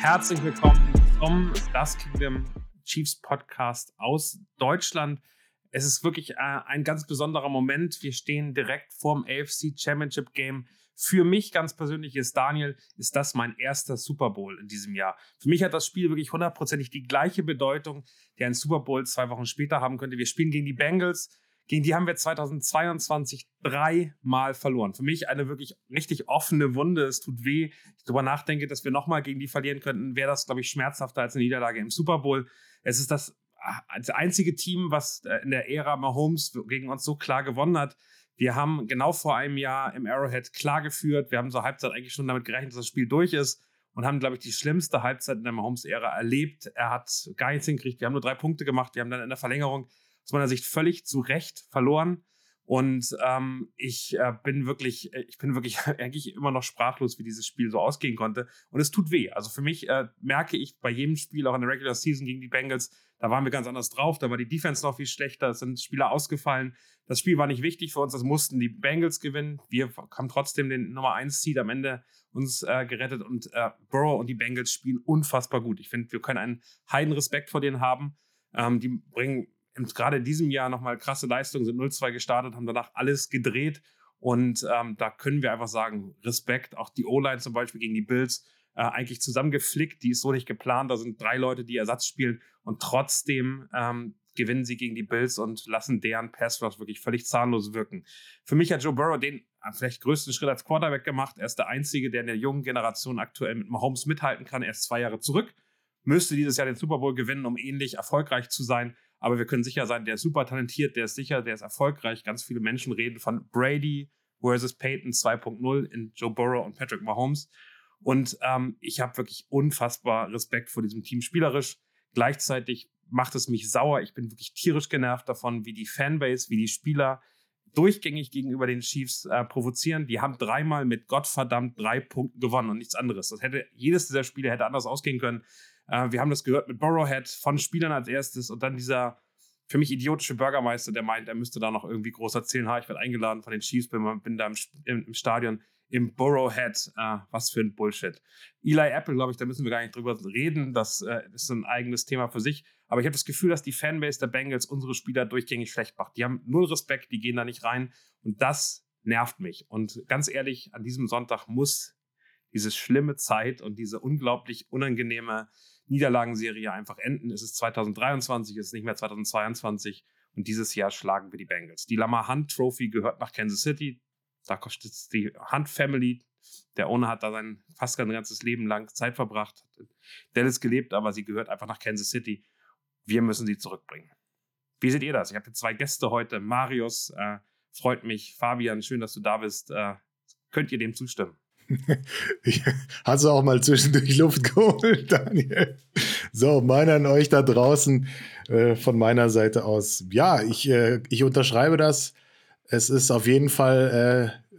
Herzlich willkommen zum Das Kingdom Chiefs Podcast aus Deutschland. Es ist wirklich äh, ein ganz besonderer Moment. Wir stehen direkt vorm AFC Championship Game. Für mich ganz persönlich ist Daniel, ist das mein erster Super Bowl in diesem Jahr. Für mich hat das Spiel wirklich hundertprozentig die gleiche Bedeutung, die ein Super Bowl zwei Wochen später haben könnte. Wir spielen gegen die Bengals. Gegen die haben wir 2022 dreimal verloren. Für mich eine wirklich richtig offene Wunde. Es tut weh. Ich darüber nachdenke, dass wir nochmal gegen die verlieren könnten, wäre das, glaube ich, schmerzhafter als eine Niederlage im Super Bowl. Es ist das, das einzige Team, was äh, in der Ära Mahomes gegen uns so klar gewonnen hat. Wir haben genau vor einem Jahr im Arrowhead klar geführt. Wir haben zur Halbzeit eigentlich schon damit gerechnet, dass das Spiel durch ist und haben, glaube ich, die schlimmste Halbzeit in der Mahomes-Ära erlebt. Er hat gar nichts hingekriegt. Wir haben nur drei Punkte gemacht. Wir haben dann in der Verlängerung aus meiner Sicht völlig zu Recht verloren. Und ähm, ich äh, bin wirklich, äh, ich bin wirklich eigentlich immer noch sprachlos, wie dieses Spiel so ausgehen konnte. Und es tut weh. Also für mich äh, merke ich bei jedem Spiel, auch in der Regular Season gegen die Bengals, da waren wir ganz anders drauf. Da war die Defense noch viel schlechter. Es sind Spieler ausgefallen. Das Spiel war nicht wichtig für uns. Das mussten die Bengals gewinnen. Wir haben trotzdem den Nummer 1 Seed am Ende uns äh, gerettet. Und äh, Burrow und die Bengals spielen unfassbar gut. Ich finde, wir können einen heiden Respekt vor denen haben. Ähm, die bringen gerade in diesem Jahr nochmal krasse Leistungen, sind 0-2 gestartet, haben danach alles gedreht. Und ähm, da können wir einfach sagen, Respekt, auch die O-Line zum Beispiel gegen die Bills, äh, eigentlich zusammengeflickt, die ist so nicht geplant. Da sind drei Leute, die Ersatz spielen und trotzdem ähm, gewinnen sie gegen die Bills und lassen deren Pass Rush wirklich völlig zahnlos wirken. Für mich hat Joe Burrow den äh, vielleicht größten Schritt als Quarterback gemacht. Er ist der Einzige, der in der jungen Generation aktuell mit Mahomes mithalten kann. Er ist zwei Jahre zurück, müsste dieses Jahr den Super Bowl gewinnen, um ähnlich erfolgreich zu sein. Aber wir können sicher sein, der ist super talentiert, der ist sicher, der ist erfolgreich. Ganz viele Menschen reden von Brady versus Peyton 2.0 in Joe Burrow und Patrick Mahomes. Und ähm, ich habe wirklich unfassbar Respekt vor diesem Team spielerisch. Gleichzeitig macht es mich sauer. Ich bin wirklich tierisch genervt davon, wie die Fanbase, wie die Spieler durchgängig gegenüber den Chiefs äh, provozieren. Die haben dreimal mit Gottverdammt drei Punkten gewonnen und nichts anderes. Das hätte jedes dieser Spiele hätte anders ausgehen können. Äh, wir haben das gehört mit Borrowhead von Spielern als erstes und dann dieser für mich idiotische Bürgermeister, der meint, er müsste da noch irgendwie groß erzählen, ha, ich werde eingeladen von den Chiefs, bin, bin da im, im, im Stadion im Burrowhead. Äh, was für ein Bullshit. Eli Apple, glaube ich, da müssen wir gar nicht drüber reden. Das äh, ist ein eigenes Thema für sich. Aber ich habe das Gefühl, dass die Fanbase der Bengals unsere Spieler durchgängig schlecht macht. Die haben null Respekt, die gehen da nicht rein. Und das nervt mich. Und ganz ehrlich, an diesem Sonntag muss diese schlimme Zeit und diese unglaublich unangenehme Niederlagenserie einfach enden. Es ist 2023, es ist nicht mehr 2022 und dieses Jahr schlagen wir die Bengals. Die Lamar Hunt Trophy gehört nach Kansas City. Da kostet die Hunt Family. Der Owner hat da sein fast sein ganzes Leben lang Zeit verbracht, hat Dallas gelebt, aber sie gehört einfach nach Kansas City. Wir müssen sie zurückbringen. Wie seht ihr das? Ich habe zwei Gäste heute. Marius, äh, freut mich. Fabian, schön, dass du da bist. Äh, könnt ihr dem zustimmen? Hast du auch mal zwischendurch Luft geholt, Daniel? So, meine an euch da draußen äh, von meiner Seite aus. Ja, ich, äh, ich unterschreibe das. Es ist auf jeden Fall äh,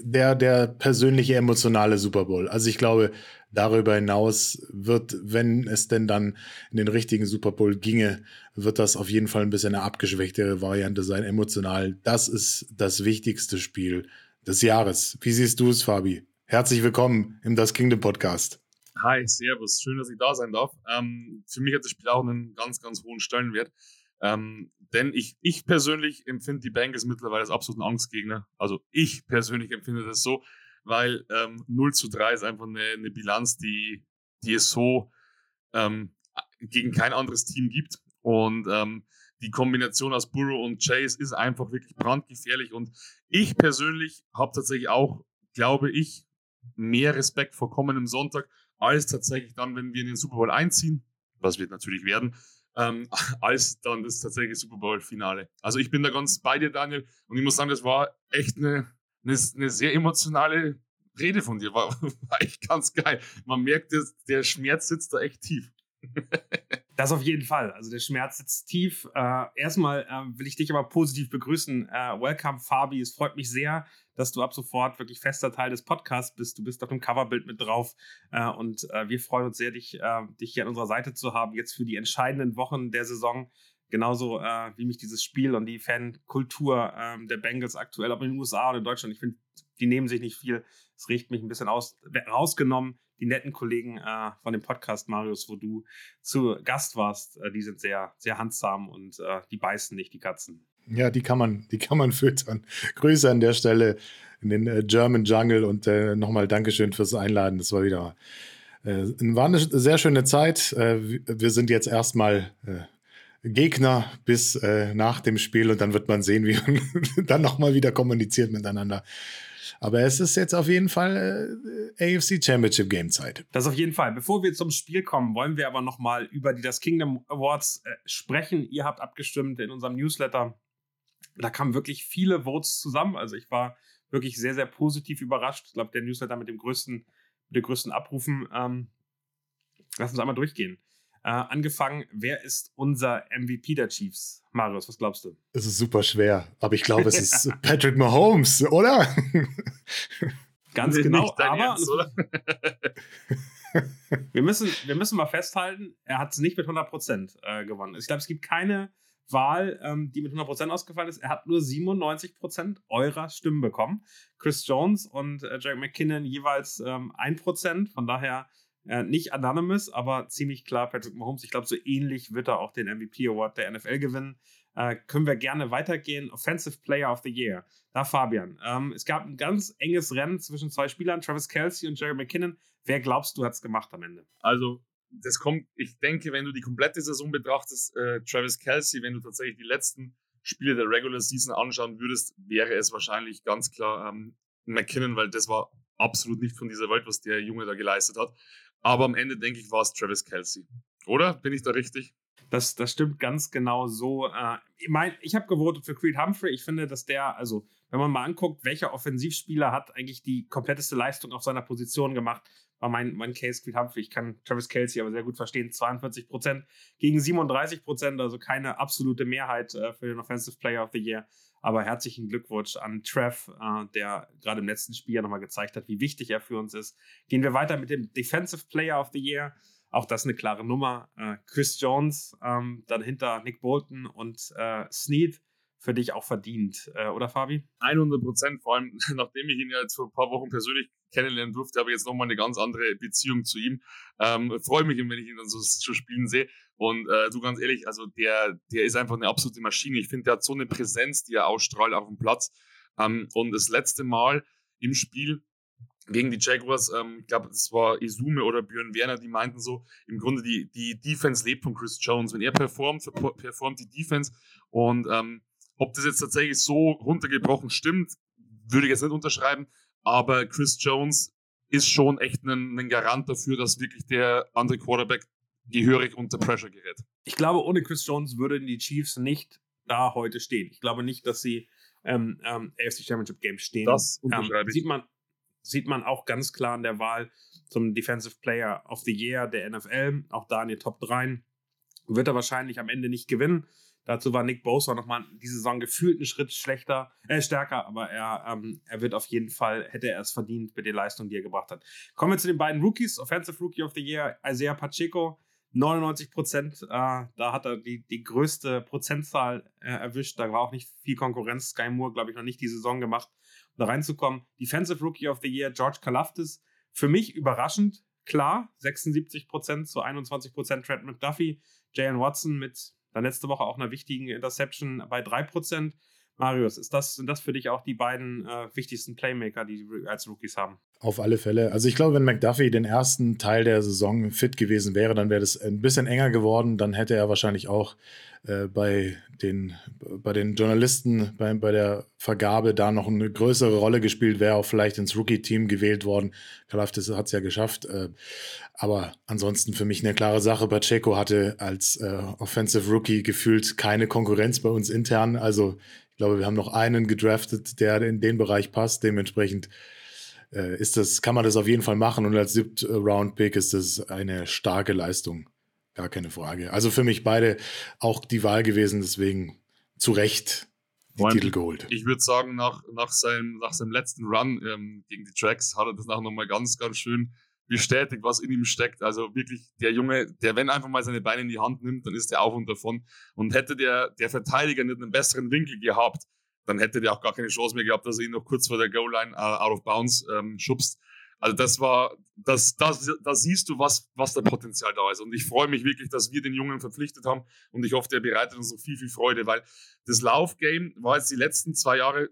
der, der persönliche emotionale Super Bowl. Also ich glaube, darüber hinaus wird, wenn es denn dann in den richtigen Super Bowl ginge, wird das auf jeden Fall ein bisschen eine abgeschwächtere Variante sein, emotional. Das ist das wichtigste Spiel des Jahres. Wie siehst du es, Fabi? Herzlich willkommen im Das Kingdom Podcast. Hi, Servus, schön, dass ich da sein darf. Ähm, für mich hat das Spiel auch einen ganz, ganz hohen Stellenwert. Ähm, denn ich, ich persönlich empfinde die Bengals mittlerweile als absoluten Angstgegner. Also ich persönlich empfinde das so, weil ähm, 0 zu 3 ist einfach eine, eine Bilanz, die, die es so ähm, gegen kein anderes Team gibt. Und ähm, die Kombination aus Burrow und Chase ist einfach wirklich brandgefährlich. Und ich persönlich habe tatsächlich auch, glaube ich, mehr Respekt vor kommendem Sonntag, als tatsächlich dann, wenn wir in den Super Bowl einziehen, was wird natürlich werden, ähm, als dann das tatsächliche Super Bowl-Finale. Also ich bin da ganz bei dir, Daniel, und ich muss sagen, das war echt eine, eine, eine sehr emotionale Rede von dir. War, war echt ganz geil. Man merkt, der Schmerz sitzt da echt tief. Das auf jeden Fall. Also der Schmerz sitzt tief. Äh, erstmal äh, will ich dich aber positiv begrüßen. Äh, welcome, Fabi. Es freut mich sehr, dass du ab sofort wirklich fester Teil des Podcasts bist. Du bist auf dem Coverbild mit drauf. Äh, und äh, wir freuen uns sehr, dich, äh, dich hier an unserer Seite zu haben, jetzt für die entscheidenden Wochen der Saison. Genauso wie mich dieses Spiel und die Fankultur ähm, der Bengals aktuell, ob in den USA oder in Deutschland, ich finde die nehmen sich nicht viel. Es riecht mich ein bisschen aus, rausgenommen. Die netten Kollegen äh, von dem Podcast, Marius, wo du zu Gast warst, äh, die sind sehr, sehr handsam und äh, die beißen nicht, die Katzen. Ja, die kann man, die kann man füttern. Grüße an der Stelle in den äh, German Jungle und äh, nochmal Dankeschön fürs Einladen. Das war wieder äh, war eine sehr schöne Zeit. Äh, wir sind jetzt erstmal äh, Gegner bis nach dem Spiel und dann wird man sehen, wie man dann nochmal wieder kommuniziert miteinander. Aber es ist jetzt auf jeden Fall äh, AFC Championship Game Zeit. Das auf jeden Fall. Bevor wir zum Spiel kommen, wollen wir aber nochmal über die das Kingdom Awards äh, sprechen. Ihr habt abgestimmt in unserem Newsletter. Da kamen wirklich viele Votes zusammen. Also ich war wirklich sehr, sehr positiv überrascht. Ich glaube, der Newsletter mit dem größten, mit den größten Abrufen. Ähm, lass uns einmal durchgehen. Äh, angefangen, wer ist unser MVP der Chiefs? Marius, was glaubst du? Es ist super schwer, aber ich glaube, es ist Patrick Mahomes, oder? Ganz genau, aber Ernst, wir, müssen, wir müssen mal festhalten, er hat es nicht mit 100% äh, gewonnen. Ich glaube, es gibt keine Wahl, ähm, die mit 100% ausgefallen ist. Er hat nur 97% eurer Stimmen bekommen. Chris Jones und äh, Jack McKinnon jeweils ähm, 1%. Von daher äh, nicht anonymous, aber ziemlich klar Patrick Mahomes. Ich glaube, so ähnlich wird er auch den MVP Award der NFL gewinnen. Äh, können wir gerne weitergehen. Offensive Player of the Year. Da Fabian. Ähm, es gab ein ganz enges Rennen zwischen zwei Spielern, Travis Kelsey und Jerry McKinnon. Wer glaubst du hat es gemacht am Ende? Also, das kommt, ich denke, wenn du die komplette Saison betrachtest, äh, Travis Kelsey, wenn du tatsächlich die letzten Spiele der Regular Season anschauen würdest, wäre es wahrscheinlich ganz klar ähm, McKinnon, weil das war absolut nicht von dieser Welt, was der Junge da geleistet hat. Aber am Ende, denke ich, war es Travis Kelsey. Oder? Bin ich da richtig? Das, das stimmt ganz genau so. Äh, ich mein, ich habe gewotet für Creed Humphrey. Ich finde, dass der, also wenn man mal anguckt, welcher Offensivspieler hat eigentlich die kompletteste Leistung auf seiner Position gemacht, war mein, mein Case Creed Humphrey. Ich kann Travis Kelsey aber sehr gut verstehen. 42 Prozent gegen 37 Prozent, also keine absolute Mehrheit äh, für den Offensive Player of the Year. Aber herzlichen Glückwunsch an Trev, äh, der gerade im letzten Spiel ja nochmal gezeigt hat, wie wichtig er für uns ist. Gehen wir weiter mit dem Defensive Player of the Year. Auch das eine klare Nummer. Äh, Chris Jones, ähm, dann hinter Nick Bolton und äh, Snead für dich auch verdient, äh, oder Fabi? 100 Prozent, vor allem nachdem ich ihn ja jetzt vor ein paar Wochen persönlich kennenlernen durfte, ich jetzt nochmal eine ganz andere Beziehung zu ihm. Ähm, Freue mich, wenn ich ihn dann so, so spielen sehe. Und äh, du ganz ehrlich, also der, der ist einfach eine absolute Maschine. Ich finde, der hat so eine Präsenz, die er ausstrahlt auf dem Platz. Ähm, und das letzte Mal im Spiel gegen die Jaguars, ähm, ich glaube, das war Isume oder Björn Werner, die meinten so, im Grunde die, die Defense lebt von Chris Jones. Wenn er performt, performt die Defense. Und ähm, ob das jetzt tatsächlich so runtergebrochen stimmt, würde ich jetzt nicht unterschreiben. Aber Chris Jones ist schon echt ein, ein Garant dafür, dass wirklich der andere Quarterback gehörig unter Pressure gerät. Ich glaube, ohne Chris Jones würden die Chiefs nicht da heute stehen. Ich glaube nicht, dass sie ähm, ähm, AFC Championship Game stehen. Das ähm, sieht man sieht man auch ganz klar in der Wahl zum Defensive Player of the Year der NFL. Auch da in den Top 3 wird er wahrscheinlich am Ende nicht gewinnen. Dazu war Nick Bosa nochmal diese Saison gefühlt einen Schritt schlechter, äh, stärker, aber er, ähm, er wird auf jeden Fall, hätte er es verdient mit den Leistungen, die er gebracht hat. Kommen wir zu den beiden Rookies. Offensive Rookie of the Year, Isaiah Pacheco, 99 Prozent. Äh, da hat er die, die größte Prozentzahl äh, erwischt. Da war auch nicht viel Konkurrenz. Sky Moore, glaube ich, noch nicht die Saison gemacht, um da reinzukommen. Defensive Rookie of the Year, George Kalaftis. Für mich überraschend, klar, 76 Prozent zu 21 Prozent Trent McDuffie. Jalen Watson mit dann letzte Woche auch einer wichtigen Interception bei 3%. Marius, ist das, sind das für dich auch die beiden äh, wichtigsten Playmaker, die wir als Rookies haben? Auf alle Fälle. Also ich glaube, wenn McDuffie den ersten Teil der Saison fit gewesen wäre, dann wäre das ein bisschen enger geworden. Dann hätte er wahrscheinlich auch äh, bei, den, bei den Journalisten bei, bei der Vergabe da noch eine größere Rolle gespielt, wäre auch vielleicht ins Rookie-Team gewählt worden. Kalaftis hat es ja geschafft. Äh, aber ansonsten für mich eine klare Sache. Pacheco hatte als äh, Offensive Rookie gefühlt keine Konkurrenz bei uns intern. Also ich glaube, wir haben noch einen gedraftet, der in den Bereich passt. Dementsprechend äh, ist das, kann man das auf jeden Fall machen. Und als siebt Round Pick ist das eine starke Leistung. Gar keine Frage. Also für mich beide auch die Wahl gewesen, deswegen zu Recht die Moment, Titel geholt. Ich würde sagen, nach, nach, seinem, nach seinem letzten Run ähm, gegen die Tracks hat er das nachher nochmal ganz, ganz schön bestätigt, was in ihm steckt. Also wirklich der Junge, der wenn einfach mal seine Beine in die Hand nimmt, dann ist er auf und davon. Und hätte der, der Verteidiger nicht einen besseren Winkel gehabt, dann hätte der auch gar keine Chance mehr gehabt, dass er ihn noch kurz vor der Goal-Line uh, out of bounds ähm, schubst. Also das war, das, das, da siehst du, was, was der Potenzial da ist. Und ich freue mich wirklich, dass wir den Jungen verpflichtet haben. Und ich hoffe, der bereitet uns noch viel, viel Freude, weil das Laufgame war jetzt die letzten zwei Jahre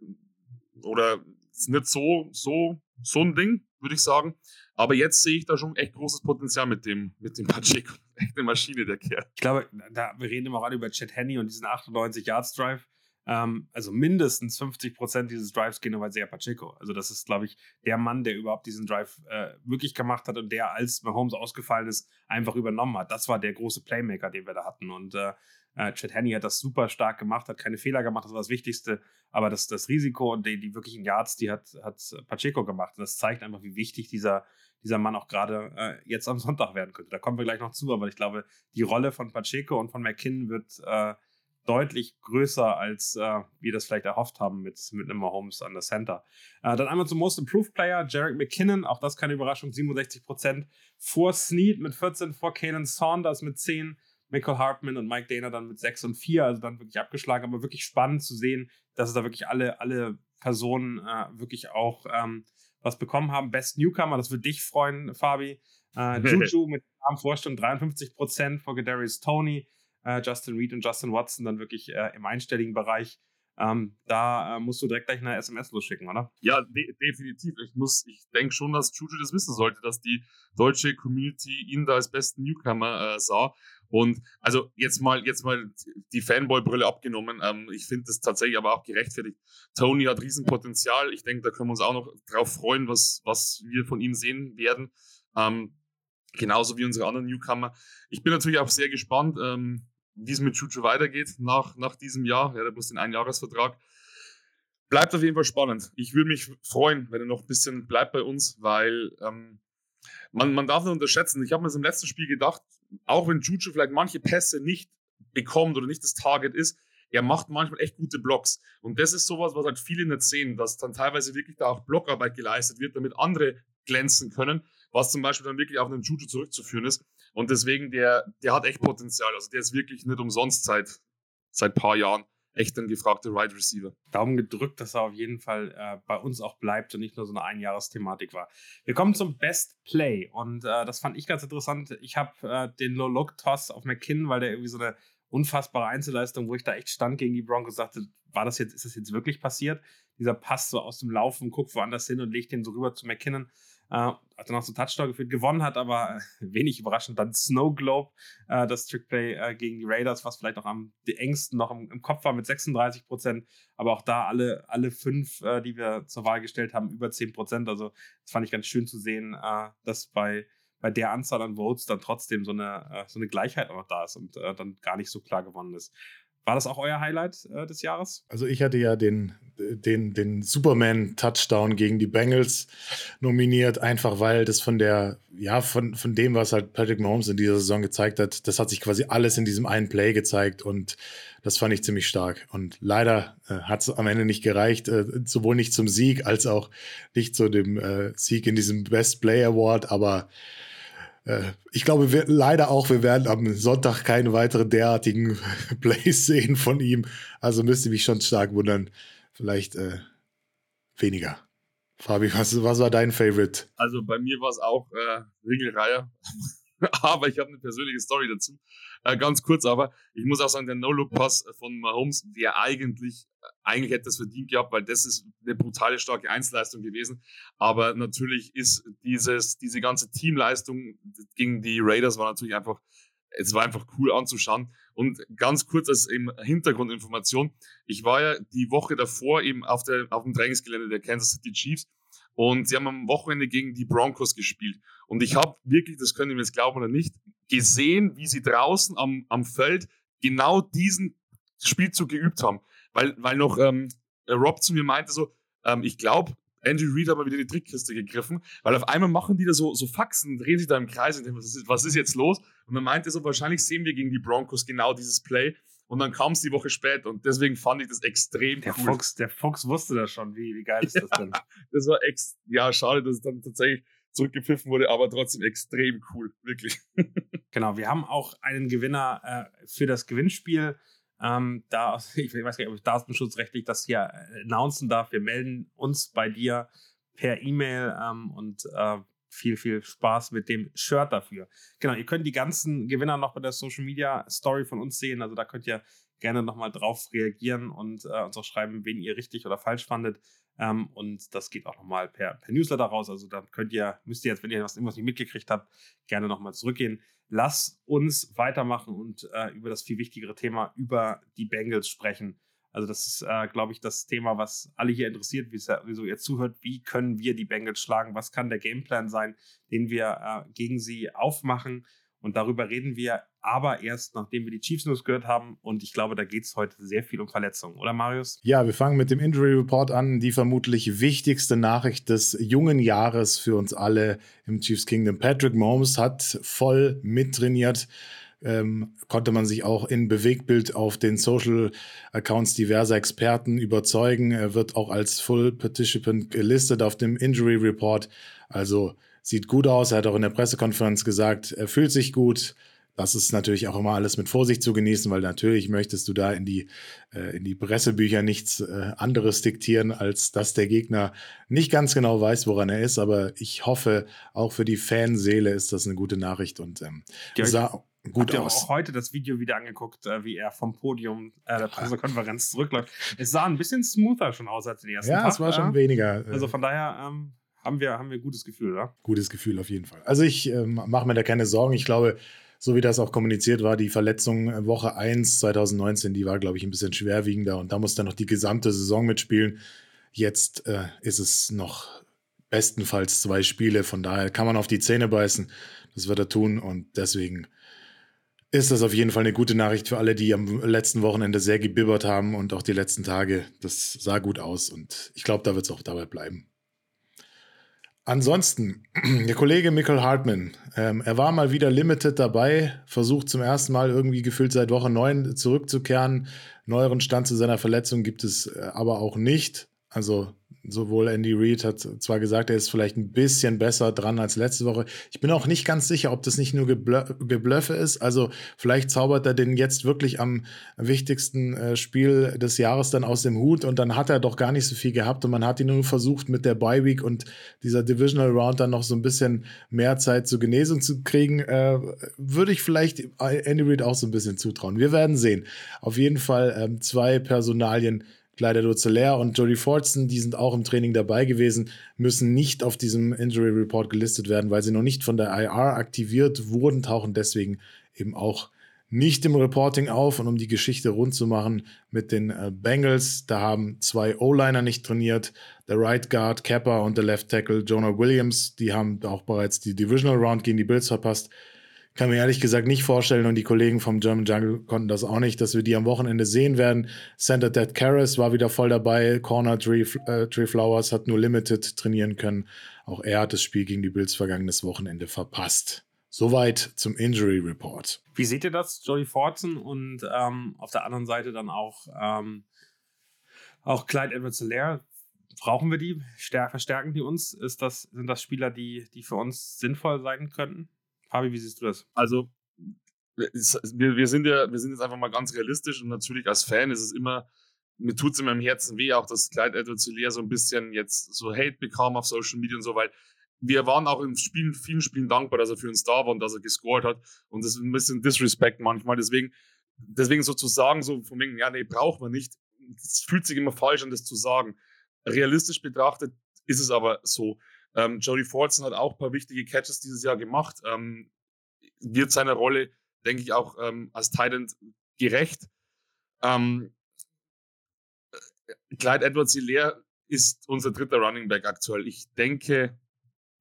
oder nicht so, so, so ein Ding, würde ich sagen. Aber jetzt sehe ich da schon echt großes Potenzial mit dem, mit dem Pacheco. Echt eine Maschine, der Kerl. Ich glaube, da, wir reden immer gerade über Chad Henney und diesen 98 Yards Drive. Ähm, also mindestens 50 Prozent dieses Drives gehen über Isaiah Pacheco. Also das ist, glaube ich, der Mann, der überhaupt diesen Drive äh, wirklich gemacht hat und der, als Mahomes ausgefallen ist, einfach übernommen hat. Das war der große Playmaker, den wir da hatten. Und äh, äh, Chad Henney hat das super stark gemacht, hat keine Fehler gemacht, das war das Wichtigste. Aber das, das Risiko und die, die wirklichen Yards, die hat, hat Pacheco gemacht. Und das zeigt einfach, wie wichtig dieser, dieser Mann auch gerade äh, jetzt am Sonntag werden könnte. Da kommen wir gleich noch zu, aber ich glaube, die Rolle von Pacheco und von McKinnon wird äh, deutlich größer, als äh, wir das vielleicht erhofft haben mit, mit einem Mahomes an der Center. Äh, dann einmal zum Most Improved Player, Jarek McKinnon, auch das keine Überraschung, 67% vor Snead mit 14, vor Kalen Saunders mit 10, Michael Hartman und Mike Dana dann mit 6 und 4, also dann wirklich abgeschlagen, aber wirklich spannend zu sehen, dass es da wirklich alle, alle Personen äh, wirklich auch ähm, was bekommen haben. Best Newcomer, das würde dich freuen, Fabi. Äh, Juju mit einem Vorstimmen 53% vor Gedarius Tony äh, Justin Reed und Justin Watson dann wirklich äh, im einstelligen Bereich. Ähm, da äh, musst du direkt gleich eine SMS losschicken, oder? Ja, de definitiv. Ich muss, ich denke schon, dass Juju das wissen sollte, dass die deutsche Community ihn da als besten Newcomer äh, sah. Und also jetzt mal, jetzt mal die Fanboy-Brille abgenommen. Ähm, ich finde das tatsächlich aber auch gerechtfertigt. Tony hat Riesenpotenzial. Ich denke, da können wir uns auch noch drauf freuen, was, was wir von ihm sehen werden. Ähm, genauso wie unsere anderen Newcomer. Ich bin natürlich auch sehr gespannt. Ähm, wie es mit Chuchu weitergeht nach, nach diesem Jahr. Ja, der muss den Einjahresvertrag. Bleibt auf jeden Fall spannend. Ich würde mich freuen, wenn er noch ein bisschen bleibt bei uns, weil ähm, man, man darf nicht unterschätzen. Ich habe mir das im letzten Spiel gedacht, auch wenn Juju vielleicht manche Pässe nicht bekommt oder nicht das Target ist, er macht manchmal echt gute Blocks. Und das ist sowas, was halt viele nicht sehen, dass dann teilweise wirklich da auch Blockarbeit geleistet wird, damit andere glänzen können, was zum Beispiel dann wirklich auf einen Juju zurückzuführen ist. Und deswegen, der, der hat echt Potenzial. Also der ist wirklich nicht umsonst seit, seit paar Jahren echt ein gefragter Wide Receiver. Daumen gedrückt, dass er auf jeden Fall äh, bei uns auch bleibt und nicht nur so eine Einjahresthematik war. Wir kommen zum Best Play und äh, das fand ich ganz interessant. Ich habe äh, den Low-Look-Toss auf McKinnon, weil der irgendwie so eine unfassbare Einzelleistung, wo ich da echt stand gegen die Broncos, sagte, war das jetzt, ist das jetzt wirklich passiert? Dieser Pass so aus dem Laufen, guckt woanders hin und legt den so rüber zu McKinnon. Äh, hat dann auch so Touchdown geführt, gewonnen hat, aber wenig überraschend dann Snow Globe, äh, das Trickplay äh, gegen die Raiders, was vielleicht auch am engsten noch im, im Kopf war mit 36 Prozent, aber auch da alle, alle fünf, äh, die wir zur Wahl gestellt haben, über 10 Prozent. Also das fand ich ganz schön zu sehen, äh, dass bei, bei der Anzahl an Votes dann trotzdem so eine, äh, so eine Gleichheit auch noch da ist und dann gar nicht so klar gewonnen ist. War das auch euer Highlight äh, des Jahres? Also ich hatte ja den, den, den Superman-Touchdown gegen die Bengals nominiert, einfach weil das von der, ja, von, von dem, was halt Patrick Mahomes in dieser Saison gezeigt hat, das hat sich quasi alles in diesem einen Play gezeigt und das fand ich ziemlich stark. Und leider äh, hat es am Ende nicht gereicht, äh, sowohl nicht zum Sieg als auch nicht zu dem äh, Sieg in diesem Best Play Award, aber ich glaube, wir, leider auch, wir werden am Sonntag keine weiteren derartigen Plays sehen von ihm. Also müsste mich schon stark wundern. Vielleicht äh, weniger. Fabi, was, was war dein Favorite? Also bei mir war es auch äh, Ringelreihe. aber ich habe eine persönliche Story dazu. Äh, ganz kurz aber, ich muss auch sagen, der No-Look-Pass von Mahomes wäre eigentlich, eigentlich hätte das verdient gehabt, weil das ist eine brutale, starke Einzelleistung gewesen. Aber natürlich ist dieses, diese ganze Teamleistung gegen die Raiders war natürlich einfach, es war einfach cool anzuschauen. Und ganz kurz als eben Hintergrundinformation, ich war ja die Woche davor eben auf, der, auf dem Trainingsgelände der Kansas City Chiefs und sie haben am Wochenende gegen die Broncos gespielt. Und ich habe wirklich, das können mir jetzt glauben oder nicht, gesehen, wie sie draußen am, am Feld genau diesen Spielzug geübt haben. Weil, weil noch ähm, Rob zu mir meinte so, ähm, ich glaube, Andrew Reid hat mal wieder die Trickkiste gegriffen, weil auf einmal machen die da so, so Faxen, drehen sich da im Kreis und denken, was ist, was ist jetzt los? Und dann meinte er so, wahrscheinlich sehen wir gegen die Broncos genau dieses Play. Und dann kam es die Woche später und deswegen fand ich das extrem der cool. Fox, der Fox wusste das schon, wie, wie geil ist das denn? das war ex, ja, schade, dass es dann tatsächlich zurückgepfiffen wurde, aber trotzdem extrem cool, wirklich. genau, wir haben auch einen Gewinner äh, für das Gewinnspiel Ähm, da, ich weiß gar nicht, ob ich datenschutzrechtlich das hier äh, announcen darf. Wir melden uns bei dir per E-Mail ähm, und äh, viel, viel Spaß mit dem Shirt dafür. Genau, ihr könnt die ganzen Gewinner noch bei der Social Media Story von uns sehen. Also da könnt ihr gerne nochmal drauf reagieren und äh, uns auch schreiben, wen ihr richtig oder falsch fandet. Ähm, und das geht auch nochmal per, per Newsletter raus. Also da könnt ihr, müsst ihr jetzt, wenn ihr was irgendwas nicht mitgekriegt habt, gerne nochmal zurückgehen. Lass uns weitermachen und äh, über das viel wichtigere Thema, über die Bengals sprechen. Also das ist, äh, glaube ich, das Thema, was alle hier interessiert, wieso ihr zuhört. Wie können wir die Bengals schlagen? Was kann der Gameplan sein, den wir äh, gegen sie aufmachen? Und darüber reden wir aber erst, nachdem wir die Chiefs News gehört haben. Und ich glaube, da geht es heute sehr viel um Verletzungen, oder Marius? Ja, wir fangen mit dem Injury Report an. Die vermutlich wichtigste Nachricht des jungen Jahres für uns alle im Chiefs Kingdom. Patrick Mahomes hat voll mittrainiert ähm, konnte man sich auch in Bewegbild auf den Social Accounts diverser Experten überzeugen. Er wird auch als Full Participant gelistet auf dem Injury Report. Also sieht gut aus. Er hat auch in der Pressekonferenz gesagt, er fühlt sich gut. Das ist natürlich auch immer alles mit Vorsicht zu genießen, weil natürlich möchtest du da in die, äh, in die Pressebücher nichts äh, anderes diktieren, als dass der Gegner nicht ganz genau weiß, woran er ist. Aber ich hoffe, auch für die Fanseele ist das eine gute Nachricht und ähm, sah, gut Habt aus. auch heute das Video wieder angeguckt, äh, wie er vom Podium äh, der Pressekonferenz zurückläuft. Es sah ein bisschen smoother schon aus als den ersten Ja, Tag, es war äh. schon weniger. äh, Also von daher ähm, haben wir haben wir gutes Gefühl, oder? gutes Gefühl auf jeden Fall. Also ich ähm, mache mir da keine Sorgen. Ich glaube, so wie das auch kommuniziert war, die Verletzung äh, Woche 1 2019, die war, glaube ich, ein bisschen schwerwiegender und da muss dann noch die gesamte Saison mitspielen. Jetzt äh, ist es noch bestenfalls zwei Spiele, von daher kann man auf die Zähne beißen. Das wird er tun und deswegen ist das auf jeden Fall eine gute Nachricht für alle, die am letzten Wochenende sehr gebibbert haben und auch die letzten Tage. Das sah gut aus und ich glaube, da wird es auch dabei bleiben. Ansonsten, der Kollege Michael Hartman, ähm, er war mal wieder limited dabei, versucht zum ersten Mal irgendwie gefühlt seit Woche 9 zurückzukehren. Neueren Stand zu seiner Verletzung gibt es äh, aber auch nicht. Also sowohl Andy Reid hat zwar gesagt, er ist vielleicht ein bisschen besser dran als letzte Woche. Ich bin auch nicht ganz sicher, ob das nicht nur Geblö Geblöffe ist. Also vielleicht zaubert er den jetzt wirklich am wichtigsten äh, Spiel des Jahres dann aus dem Hut und dann hat er doch gar nicht so viel gehabt und man hat ihn nur versucht mit der Bye Week und dieser Divisional Round dann noch so ein bisschen mehr Zeit zur Genesung zu kriegen. Äh, würde ich vielleicht Andy Reid auch so ein bisschen zutrauen. Wir werden sehen. Auf jeden Fall ähm, zwei Personalien, Kleider Duzeler und Jodie Fortson, die sind auch im Training dabei gewesen, müssen nicht auf diesem Injury Report gelistet werden, weil sie noch nicht von der IR aktiviert wurden, tauchen deswegen eben auch nicht im Reporting auf. Und um die Geschichte rund zu machen mit den äh, Bengals, da haben zwei O-Liner nicht trainiert, der Right Guard Kappa und der Left Tackle Jonah Williams, die haben auch bereits die Divisional Round gegen die Bills verpasst. Kann mir ehrlich gesagt nicht vorstellen und die Kollegen vom German Jungle konnten das auch nicht, dass wir die am Wochenende sehen werden. Center Dead Karras war wieder voll dabei. Corner Tree, äh, Tree Flowers hat nur Limited trainieren können. Auch er hat das Spiel gegen die Bills vergangenes Wochenende verpasst. Soweit zum Injury Report. Wie seht ihr das, Jodie Fortson und ähm, auf der anderen Seite dann auch, ähm, auch Clyde edwards helaire Brauchen wir die? Stär verstärken die uns? Ist das, sind das Spieler, die, die für uns sinnvoll sein könnten? Fabi, wie siehst du das? Also, wir, wir, sind ja, wir sind jetzt einfach mal ganz realistisch und natürlich als Fan ist es immer, mir tut es in meinem Herzen weh, auch dass Clyde Edwards so ein bisschen jetzt so Hate bekam auf Social Media und so, weil wir waren auch in Spielen, vielen Spielen dankbar, dass er für uns da war und dass er gescored hat. Und das ist ein bisschen Disrespect manchmal. Deswegen, deswegen sozusagen so von wegen, ja, nee, braucht man nicht. Es fühlt sich immer falsch an, das zu sagen. Realistisch betrachtet ist es aber so. Ähm, Jody Fortson hat auch ein paar wichtige Catches dieses Jahr gemacht. Ähm, wird seiner Rolle, denke ich, auch ähm, als Titan gerecht. Ähm, Clyde Edwards Hilaire ist unser dritter Running Back aktuell. Ich denke,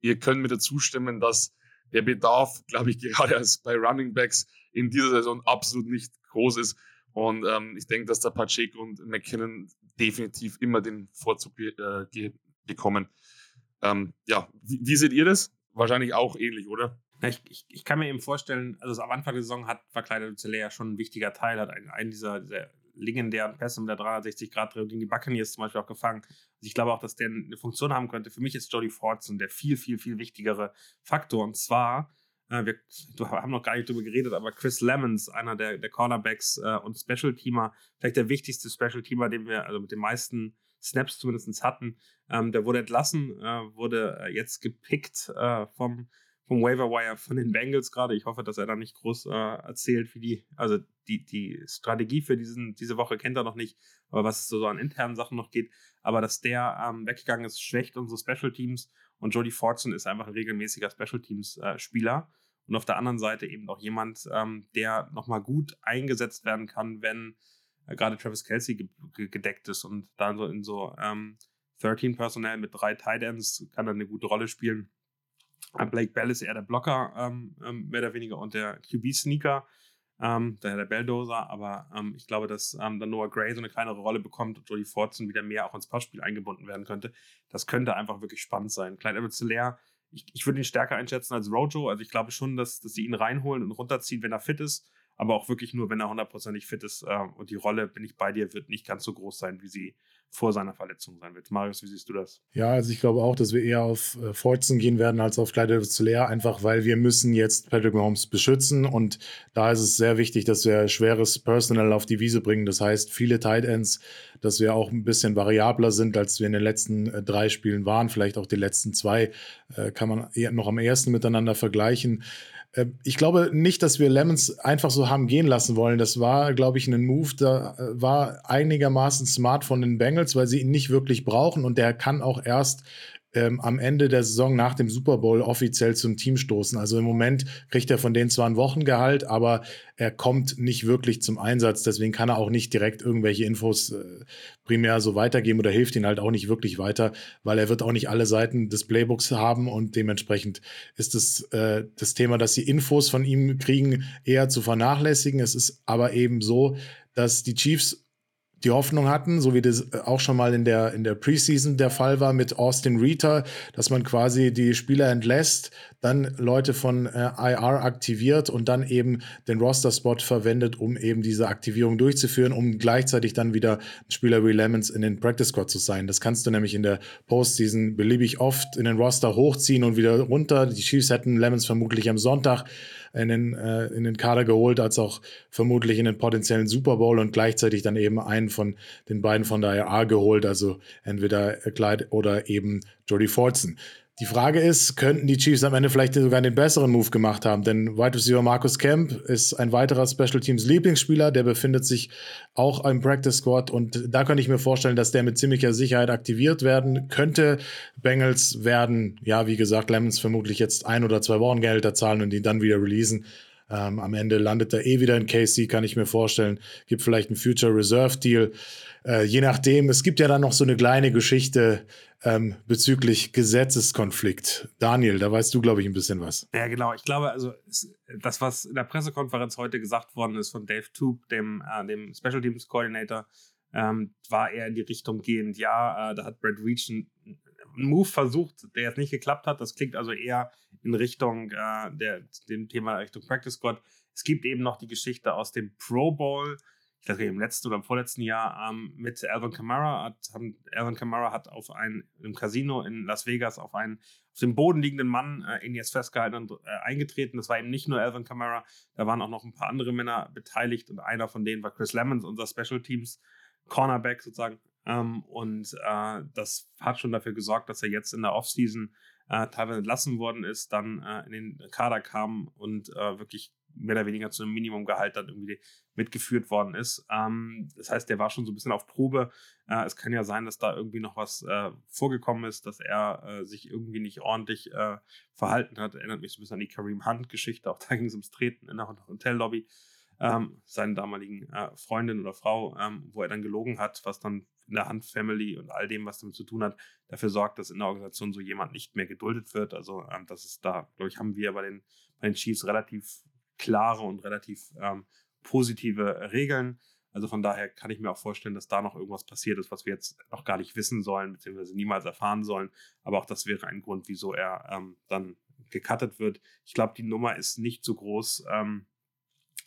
ihr könnt mir dazu stimmen, dass der Bedarf, glaube ich, gerade als bei Running Backs in dieser Saison absolut nicht groß ist. Und ähm, ich denke, dass der Pacheco und McKinnon definitiv immer den Vorzug äh, bekommen. Ähm, ja, wie, wie, seht ihr das? Wahrscheinlich auch ähnlich, oder? Ich, ich, ich, kann mir eben vorstellen, also am Anfang der Saison hat verkleidet Zelle ja schon ein wichtiger Teil, hat einen, einen dieser, dieser legendären Pässe mit der 360-Grad-Drehung gegen die Buccaneers zum Beispiel auch gefangen. Also ich glaube auch, dass der eine Funktion haben könnte. Für mich ist Jody Fortson der viel, viel, viel wichtigere Faktor. Und zwar äh, wir, wir haben noch gar nicht drüber geredet, aber Chris Lemons, einer der, der Cornerbacks äh, und Special-Teamer, vielleicht der wichtigste Special-Teamer, den wir also mit den meisten Snaps zumindest hatten, ähm, der wurde entlassen, äh, wurde äh, jetzt gepickt äh, vom, vom Waiver Wire von den Bengals gerade. Ich hoffe, dass er da nicht groß äh, erzählt, wie die, also die, die Strategie für diesen, diese Woche kennt er noch nicht, aber was es so, so an internen Sachen noch geht. Aber dass der ähm, weggegangen ist, schwächt unsere Special Teams und Jody Fortson ist einfach ein regelmäßiger Special Teams-Spieler. Äh, und auf der anderen Seite eben auch jemand, ähm, der nochmal gut eingesetzt werden kann, wenn gerade Travis Kelsey ge gedeckt ist und dann so in so ähm, 13 Personell mit drei Tight Ends kann er eine gute Rolle spielen. Blake Bell ist eher der Blocker, ähm, ähm mehr oder weniger, und der QB-Sneaker, ähm, daher der Belldozer. Aber ähm, ich glaube, dass ähm, dann Noah Gray so eine kleinere Rolle bekommt und Jody Fortson wieder mehr auch ins Passspiel eingebunden werden könnte. Das könnte einfach wirklich spannend sein. Klein Edward Hilaire, ich, ich würde ihn stärker einschätzen als Rojo. Also ich glaube schon, dass, dass sie ihn reinholen und runterziehen, wenn er fit ist aber auch wirklich nur, wenn er hundertprozentig fit ist. Äh, und die Rolle, bin ich bei dir, wird nicht ganz so groß sein, wie sie vor seiner Verletzung sein wird. Marius, wie siehst du das? Ja, also ich glaube auch, dass wir eher auf äh, Fortson gehen werden als auf Clyde Zulair, einfach weil wir müssen jetzt Patrick Mahomes beschützen und da ist es sehr wichtig, dass wir schweres Personal auf die Wiese bringen. Das heißt, viele Tight Ends, dass wir auch ein bisschen variabler sind, als wir in den letzten äh, drei Spielen waren. Vielleicht auch die letzten zwei äh, kann man noch am ersten miteinander vergleichen. Äh, ich glaube nicht, dass wir Lemons einfach so haben gehen lassen wollen. Das war, glaube ich, ein Move, da äh, war einigermaßen smart von den Bengals, weil sie ihn nicht wirklich brauchen und der kann auch erst ähm, am Ende der Saison nach dem Super Bowl offiziell zum Team stoßen. Also im Moment kriegt er von denen zwar ein Wochengehalt, aber er kommt nicht wirklich zum Einsatz. Deswegen kann er auch nicht direkt irgendwelche Infos äh, primär so weitergeben oder hilft ihn halt auch nicht wirklich weiter, weil er wird auch nicht alle Seiten des Playbooks haben und dementsprechend ist es äh, das Thema, dass sie Infos von ihm kriegen, eher zu vernachlässigen. Es ist aber eben so, dass die Chiefs die Hoffnung hatten, so wie das äh, auch schon mal in der, in der Preseason der Fall war mit Austin Reater, dass man quasi die Spieler entlässt, dann Leute von äh, IR aktiviert und dann eben den Roster-Spot verwendet, um eben diese Aktivierung durchzuführen, um gleichzeitig dann wieder Spieler wie Lemons in den Practice Squad zu sein. Das kannst du nämlich in der Postseason beliebig oft in den Roster hochziehen und wieder runter. Die Chiefs hätten Lemons vermutlich am Sonntag in den, äh, in den Kader geholt, als auch vermutlich in den potenziellen Super Bowl und gleichzeitig dann eben einen von den beiden von der RA geholt, also entweder Clyde oder eben Jody Fortson. Die Frage ist, könnten die Chiefs am Ende vielleicht sogar den besseren Move gemacht haben? Denn Wide Receiver Marcus Camp ist ein weiterer Special Teams Lieblingsspieler, der befindet sich auch im Practice Squad und da könnte ich mir vorstellen, dass der mit ziemlicher Sicherheit aktiviert werden könnte. Bengals werden, ja, wie gesagt, Lemons vermutlich jetzt ein oder zwei Wochengehälter zahlen und ihn dann wieder releasen. Ähm, am Ende landet er eh wieder in KC, kann ich mir vorstellen. Gibt vielleicht einen Future Reserve Deal. Äh, je nachdem, es gibt ja dann noch so eine kleine Geschichte ähm, bezüglich Gesetzeskonflikt. Daniel, da weißt du, glaube ich, ein bisschen was. Ja, genau. Ich glaube, also das, was in der Pressekonferenz heute gesagt worden ist von Dave Toop, dem, äh, dem Special Teams Coordinator, ähm, war eher in die Richtung gehend, ja, äh, da hat Brad Reach einen, Move versucht, der jetzt nicht geklappt hat. Das klingt also eher in Richtung äh, der, dem Thema Richtung Practice Squad. Es gibt eben noch die Geschichte aus dem Pro Bowl, ich glaube im letzten oder im vorletzten Jahr ähm, mit Alvin Kamara hat, haben, Alvin Kamara hat auf ein im Casino in Las Vegas auf einen auf dem Boden liegenden Mann äh, jetzt festgehalten und äh, eingetreten. Das war eben nicht nur Alvin Kamara, da waren auch noch ein paar andere Männer beteiligt und einer von denen war Chris Lemons, unser Special Teams Cornerback sozusagen. Ähm, und äh, das hat schon dafür gesorgt, dass er jetzt in der Offseason äh, teilweise entlassen worden ist, dann äh, in den Kader kam und äh, wirklich mehr oder weniger zu einem Minimumgehalt dann irgendwie mitgeführt worden ist. Ähm, das heißt, der war schon so ein bisschen auf Probe. Äh, es kann ja sein, dass da irgendwie noch was äh, vorgekommen ist, dass er äh, sich irgendwie nicht ordentlich äh, verhalten hat. Erinnert mich so ein bisschen an die Kareem Hunt-Geschichte. Auch da ging es ums Treten in der Hotellobby. Ähm, seinen damaligen äh, Freundin oder Frau, ähm, wo er dann gelogen hat, was dann in der Hunt-Family und all dem, was damit zu tun hat, dafür sorgt, dass in der Organisation so jemand nicht mehr geduldet wird. Also ähm, das ist da, glaube ich, haben wir bei den, bei den Chiefs relativ klare und relativ ähm, positive Regeln. Also von daher kann ich mir auch vorstellen, dass da noch irgendwas passiert ist, was wir jetzt noch gar nicht wissen sollen, beziehungsweise niemals erfahren sollen. Aber auch das wäre ein Grund, wieso er ähm, dann gecuttet wird. Ich glaube, die Nummer ist nicht so groß, ähm,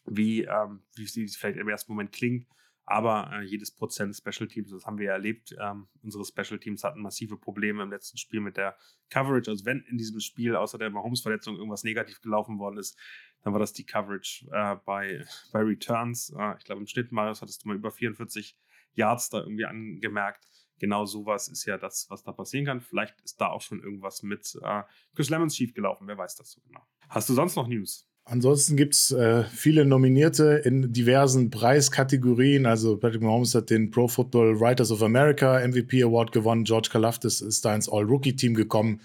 wie, ähm, wie sie vielleicht im ersten Moment klingt. Aber äh, jedes Prozent Special Teams, das haben wir ja erlebt, ähm, unsere Special Teams hatten massive Probleme im letzten Spiel mit der Coverage. Also wenn in diesem Spiel außer der Mahomes-Verletzung irgendwas negativ gelaufen worden ist, dann war das die Coverage äh, bei, bei Returns. Äh, ich glaube, im Schnitt, Marius, hattest du mal über 44 Yards da irgendwie angemerkt. Genau sowas ist ja das, was da passieren kann. Vielleicht ist da auch schon irgendwas mit äh, Chris Lemons schief gelaufen. Wer weiß das so genau. Hast du sonst noch News? Ansonsten gibt es äh, viele Nominierte in diversen Preiskategorien. Also Patrick Mahomes hat den Pro Football Writers of America MVP Award gewonnen. George Kalafdis ist da ins All-Rookie-Team gekommen.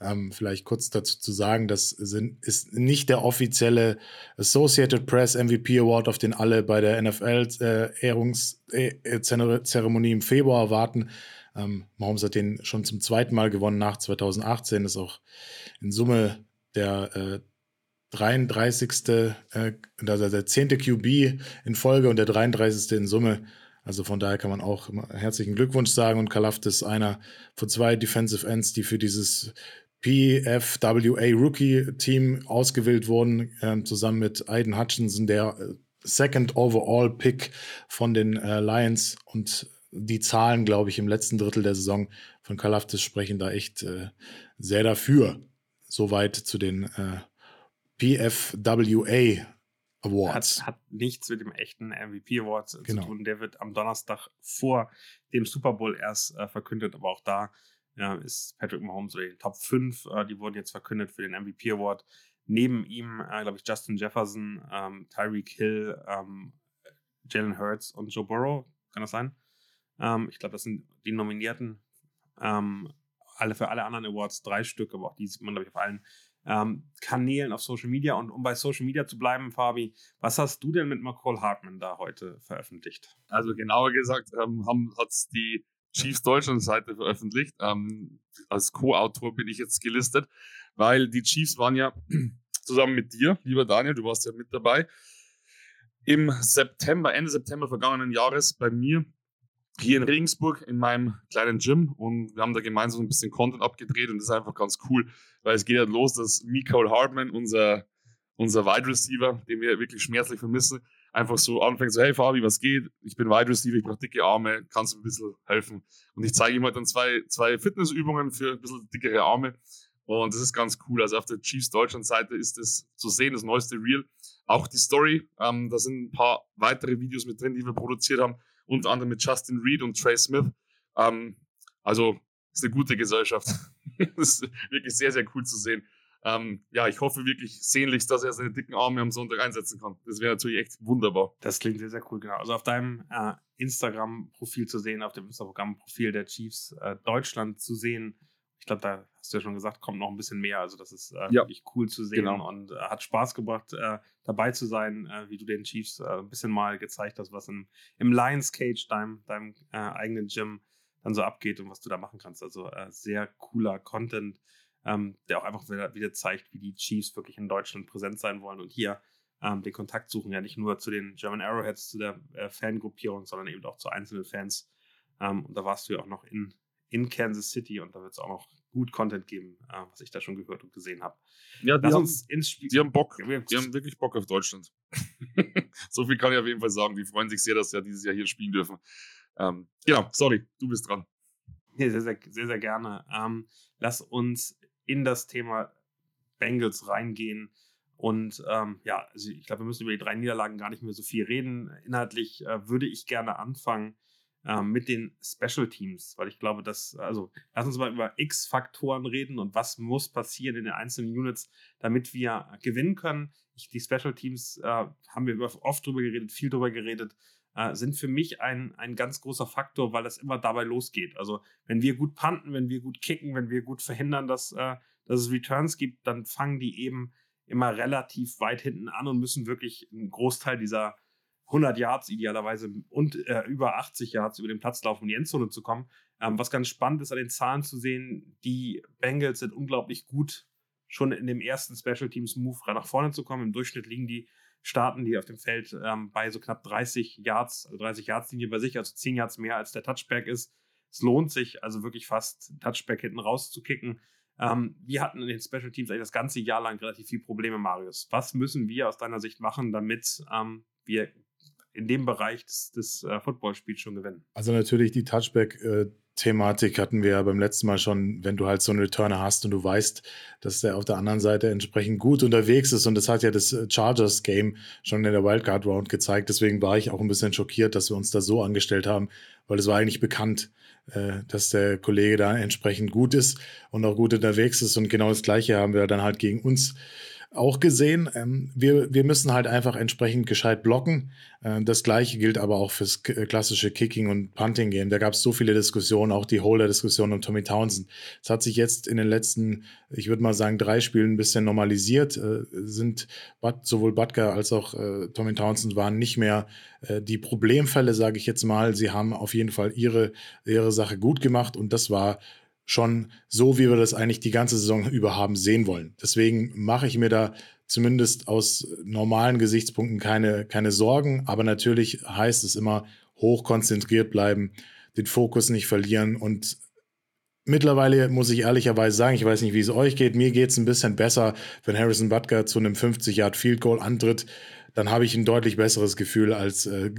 Ähm, vielleicht kurz dazu zu sagen, das sind, ist nicht der offizielle Associated Press MVP Award, auf den alle bei der NFL-Ehrungszeremonie äh, im Februar warten. Ähm, Mahomes hat den schon zum zweiten Mal gewonnen nach 2018, ist auch in Summe der äh, 33. Äh, also der 10. QB in Folge und der 33. in Summe. Also von daher kann man auch herzlichen Glückwunsch sagen. Und Kalaft ist einer von zwei Defensive Ends, die für dieses PFWA Rookie Team ausgewählt wurden, äh, zusammen mit Aiden Hutchinson, der äh, Second Overall Pick von den äh, Lions. Und die Zahlen, glaube ich, im letzten Drittel der Saison von Kalaftis sprechen da echt äh, sehr dafür. Soweit zu den äh, PFWA Awards. Hat, hat, nichts mit dem echten MVP Award genau. zu tun. Der wird am Donnerstag vor dem Super Bowl erst äh, verkündet, aber auch da ja, ist Patrick Mahomes in den Top 5. Äh, die wurden jetzt verkündet für den MVP Award. Neben ihm, äh, glaube ich, Justin Jefferson, ähm, Tyreek Hill, ähm, Jalen Hurts und Joe Burrow. Kann das sein? Ähm, ich glaube, das sind die Nominierten. Ähm, alle für alle anderen Awards drei Stück, aber auch die sieht man, glaube ich, auf allen ähm, Kanälen auf Social Media. Und um bei Social Media zu bleiben, Fabi, was hast du denn mit McCall Hartman da heute veröffentlicht? Also genauer gesagt ähm, hat die Chiefs Deutschland Seite veröffentlicht. Ähm, als Co-Autor bin ich jetzt gelistet, weil die Chiefs waren ja zusammen mit dir, lieber Daniel, du warst ja mit dabei, im September, Ende September vergangenen Jahres bei mir hier in Regensburg in meinem kleinen Gym und wir haben da gemeinsam ein bisschen Content abgedreht und das ist einfach ganz cool, weil es geht ja los, dass Mikael Hartman, unser, unser Wide Receiver, den wir wirklich schmerzlich vermissen, einfach so anfängt, so, hey Fabi, was geht? Ich bin Wide Receiver, ich brauche dicke Arme, kannst du ein bisschen helfen? Und ich zeige ihm halt dann zwei, zwei Fitnessübungen für ein bisschen dickere Arme und das ist ganz cool. Also auf der Chiefs Deutschland Seite ist das zu sehen, das neueste Reel. Auch die Story, ähm, da sind ein paar weitere Videos mit drin, die wir produziert haben unter anderem mit Justin Reed und Trey Smith. Ähm, also ist eine gute Gesellschaft. das ist wirklich sehr, sehr cool zu sehen. Ähm, ja, ich hoffe wirklich sehnlichst, dass er seine dicken Arme am Sonntag einsetzen kann. Das wäre natürlich echt wunderbar. Das klingt sehr, sehr cool, genau. Also auf deinem äh, Instagram-Profil zu sehen, auf dem Instagram-Profil der Chiefs äh, Deutschland zu sehen, ich glaube, da hast du ja schon gesagt, kommt noch ein bisschen mehr. Also das ist äh, ja. wirklich cool zu sehen genau. und äh, hat Spaß gebracht, äh, dabei zu sein, äh, wie du den Chiefs ein bisschen mal gezeigt hast, was im, im Lions Cage, deinem, deinem eigenen Gym, dann so abgeht und was du da machen kannst. Also sehr cooler Content, ähm, der auch einfach wieder, wieder, zeigt, wie die Chiefs wirklich in Deutschland präsent sein wollen und hier ähm, den Kontakt suchen, ja nicht nur zu den German Arrowheads, zu der Fangruppierung, sondern eben auch zu einzelnen Fans. Ähm, und da warst du ja auch noch in in Kansas City und da wird es auch noch gut Content geben, äh, was ich da schon gehört und gesehen habe. Ja, die haben, uns ins Spiel. Die haben Bock. Die haben wirklich Bock auf Deutschland. so viel kann ich auf jeden Fall sagen. Die freuen sich sehr, dass sie ja dieses Jahr hier spielen dürfen. Ähm, genau, sorry, du bist dran. Ja, sehr, sehr, sehr, sehr gerne. Ähm, lass uns in das Thema Bengals reingehen. Und ähm, ja, also ich glaube, wir müssen über die drei Niederlagen gar nicht mehr so viel reden. Inhaltlich äh, würde ich gerne anfangen ähm, mit den Special Teams, weil ich glaube, dass, also lass uns mal über X-Faktoren reden und was muss passieren in den einzelnen Units, damit wir gewinnen können. Ich, die Special Teams äh, haben wir oft drüber geredet, viel drüber geredet, äh, sind für mich ein, ein ganz großer Faktor, weil das immer dabei losgeht. Also wenn wir gut panten, wenn wir gut kicken, wenn wir gut verhindern, dass, äh, dass es Returns gibt, dann fangen die eben immer relativ weit hinten an und müssen wirklich einen Großteil dieser 100 Yards idealerweise und äh, über 80 Yards über den Platz laufen, um die Endzone zu kommen. Ähm, was ganz spannend ist an den Zahlen zu sehen, die Bengals sind unglaublich gut, schon in dem ersten Special Teams Move nach vorne zu kommen. Im Durchschnitt liegen die starten die auf dem Feld ähm, bei so knapp 30 Yards, also 30 Yards Linie bei sich, also 10 Yards mehr als der Touchback ist. Es lohnt sich also wirklich fast Touchback hinten rauszukicken. Ähm, wir hatten in den Special Teams eigentlich das ganze Jahr lang relativ viel Probleme, Marius. Was müssen wir aus deiner Sicht machen, damit ähm, wir in dem Bereich des, des äh, Footballspiels schon gewinnen. Also natürlich die Touchback- äh Thematik hatten wir ja beim letzten Mal schon, wenn du halt so einen Returner hast und du weißt, dass der auf der anderen Seite entsprechend gut unterwegs ist. Und das hat ja das äh, Chargers-Game schon in der Wildcard-Round gezeigt. Deswegen war ich auch ein bisschen schockiert, dass wir uns da so angestellt haben, weil es war eigentlich bekannt, äh, dass der Kollege da entsprechend gut ist und auch gut unterwegs ist. Und genau das Gleiche haben wir dann halt gegen uns auch gesehen. Ähm, wir, wir müssen halt einfach entsprechend gescheit blocken. Äh, das gleiche gilt aber auch fürs äh, klassische Kicking- und Punting-Game. Da gab es so viele Diskussionen, auch die Holder-Diskussion um Tommy Townsend. Es hat sich jetzt in den letzten, ich würde mal sagen, drei Spielen ein bisschen normalisiert. Äh, sind But, sowohl Butker als auch äh, Tommy Townsend waren nicht mehr äh, die Problemfälle, sage ich jetzt mal. Sie haben auf jeden Fall ihre, ihre Sache gut gemacht und das war schon so, wie wir das eigentlich die ganze Saison über haben sehen wollen. Deswegen mache ich mir da zumindest aus normalen Gesichtspunkten keine, keine Sorgen. Aber natürlich heißt es immer hoch konzentriert bleiben, den Fokus nicht verlieren. Und mittlerweile muss ich ehrlicherweise sagen, ich weiß nicht, wie es euch geht. Mir geht es ein bisschen besser, wenn Harrison Butker zu einem 50-Yard-Field Goal antritt. Dann habe ich ein deutlich besseres Gefühl als äh,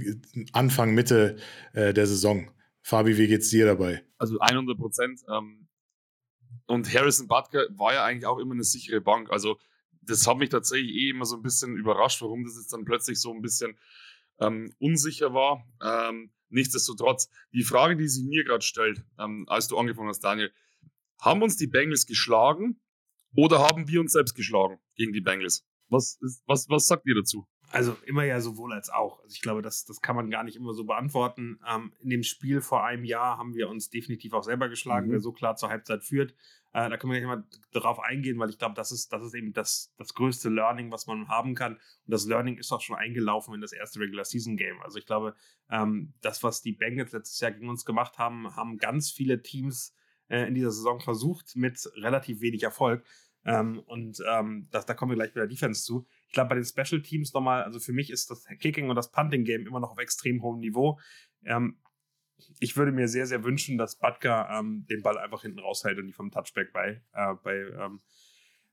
Anfang, Mitte äh, der Saison. Fabi, wie geht's dir dabei? Also 100 Prozent. Ähm, und Harrison Butker war ja eigentlich auch immer eine sichere Bank. Also das hat mich tatsächlich eh immer so ein bisschen überrascht, warum das jetzt dann plötzlich so ein bisschen ähm, unsicher war. Ähm, nichtsdestotrotz, die Frage, die sich mir gerade stellt, ähm, als du angefangen hast, Daniel, haben uns die Bengals geschlagen oder haben wir uns selbst geschlagen gegen die Bengals? Was, ist, was, was sagt ihr dazu? Also immer ja sowohl als auch. Also ich glaube, das, das kann man gar nicht immer so beantworten. Ähm, in dem Spiel vor einem Jahr haben wir uns definitiv auch selber geschlagen, mhm. wer so klar zur Halbzeit führt. Äh, da können wir gleich mal darauf eingehen, weil ich glaube, das ist, das ist eben das, das größte Learning, was man haben kann. Und das Learning ist auch schon eingelaufen in das erste Regular Season Game. Also ich glaube, ähm, das, was die Bengals letztes Jahr gegen uns gemacht haben, haben ganz viele Teams äh, in dieser Saison versucht mit relativ wenig Erfolg. Ähm, und ähm, das, da kommen wir gleich bei der Defense zu. Ich glaube, bei den Special Teams nochmal, also für mich ist das Kicking und das Punting Game immer noch auf extrem hohem Niveau. Ähm, ich würde mir sehr, sehr wünschen, dass Butker ähm, den Ball einfach hinten raushält und die vom Touchback bei, äh, bei, ähm,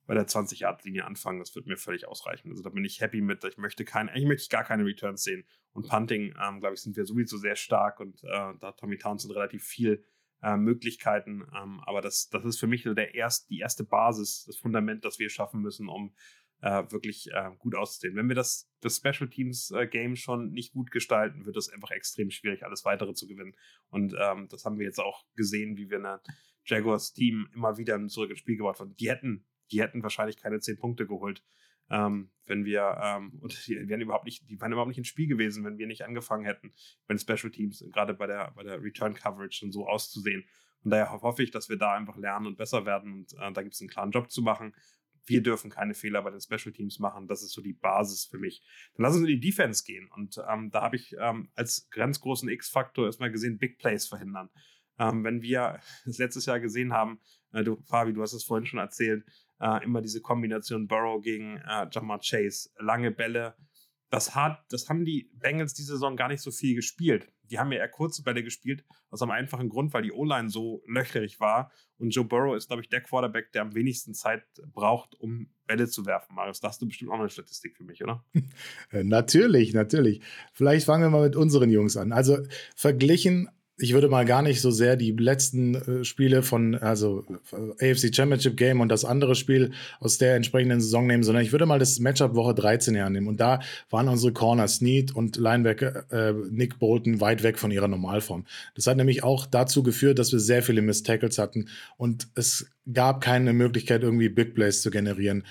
bei der 20-Yard-Linie anfangen. Das wird mir völlig ausreichen. Also da bin ich happy mit. Ich möchte kein, eigentlich möchte ich gar keine Returns sehen. Und Punting, ähm, glaube ich, sind wir sowieso sehr stark und äh, da hat Tommy Townsend relativ viel äh, Möglichkeiten. Ähm, aber das, das ist für mich so der erst, die erste Basis, das Fundament, das wir schaffen müssen, um äh, wirklich äh, gut auszusehen. Wenn wir das, das Special Teams äh, Game schon nicht gut gestalten, wird es einfach extrem schwierig, alles weitere zu gewinnen. Und ähm, das haben wir jetzt auch gesehen, wie wir eine Jaguars Team immer wieder zurück ins Spiel gebracht haben. Die hätten, die hätten wahrscheinlich keine zehn Punkte geholt, ähm, wenn wir, ähm, und die wären überhaupt nicht, die wären überhaupt nicht ins Spiel gewesen, wenn wir nicht angefangen hätten, wenn Special Teams, gerade bei der, bei der Return Coverage schon so auszusehen. Und daher hoffe ich, dass wir da einfach lernen und besser werden. Und äh, da gibt es einen klaren Job zu machen. Wir dürfen keine Fehler bei den Special Teams machen. Das ist so die Basis für mich. Dann lass uns in die Defense gehen. Und ähm, da habe ich ähm, als ganz großen X-Faktor erstmal gesehen, Big Plays verhindern. Ähm, wenn wir das letztes Jahr gesehen haben, äh, du, Fabi, du hast es vorhin schon erzählt, äh, immer diese Kombination Burrow gegen äh, Jamar Chase, lange Bälle. Das, hat, das haben die Bengals diese Saison gar nicht so viel gespielt. Die haben ja eher kurze Bälle gespielt, aus einem einfachen Grund, weil die O-Line so löcherig war. Und Joe Burrow ist, glaube ich, der Quarterback, der am wenigsten Zeit braucht, um Bälle zu werfen. Marius, das hast du bestimmt auch eine Statistik für mich, oder? Natürlich, natürlich. Vielleicht fangen wir mal mit unseren Jungs an. Also verglichen ich würde mal gar nicht so sehr die letzten äh, Spiele von, also äh, AFC Championship Game und das andere Spiel aus der entsprechenden Saison nehmen, sondern ich würde mal das Matchup Woche 13 hernehmen. Und da waren unsere Corner Snead und Linebacker äh, Nick Bolton weit weg von ihrer Normalform. Das hat nämlich auch dazu geführt, dass wir sehr viele Miss Tackles hatten und es gab keine Möglichkeit, irgendwie Big Plays zu generieren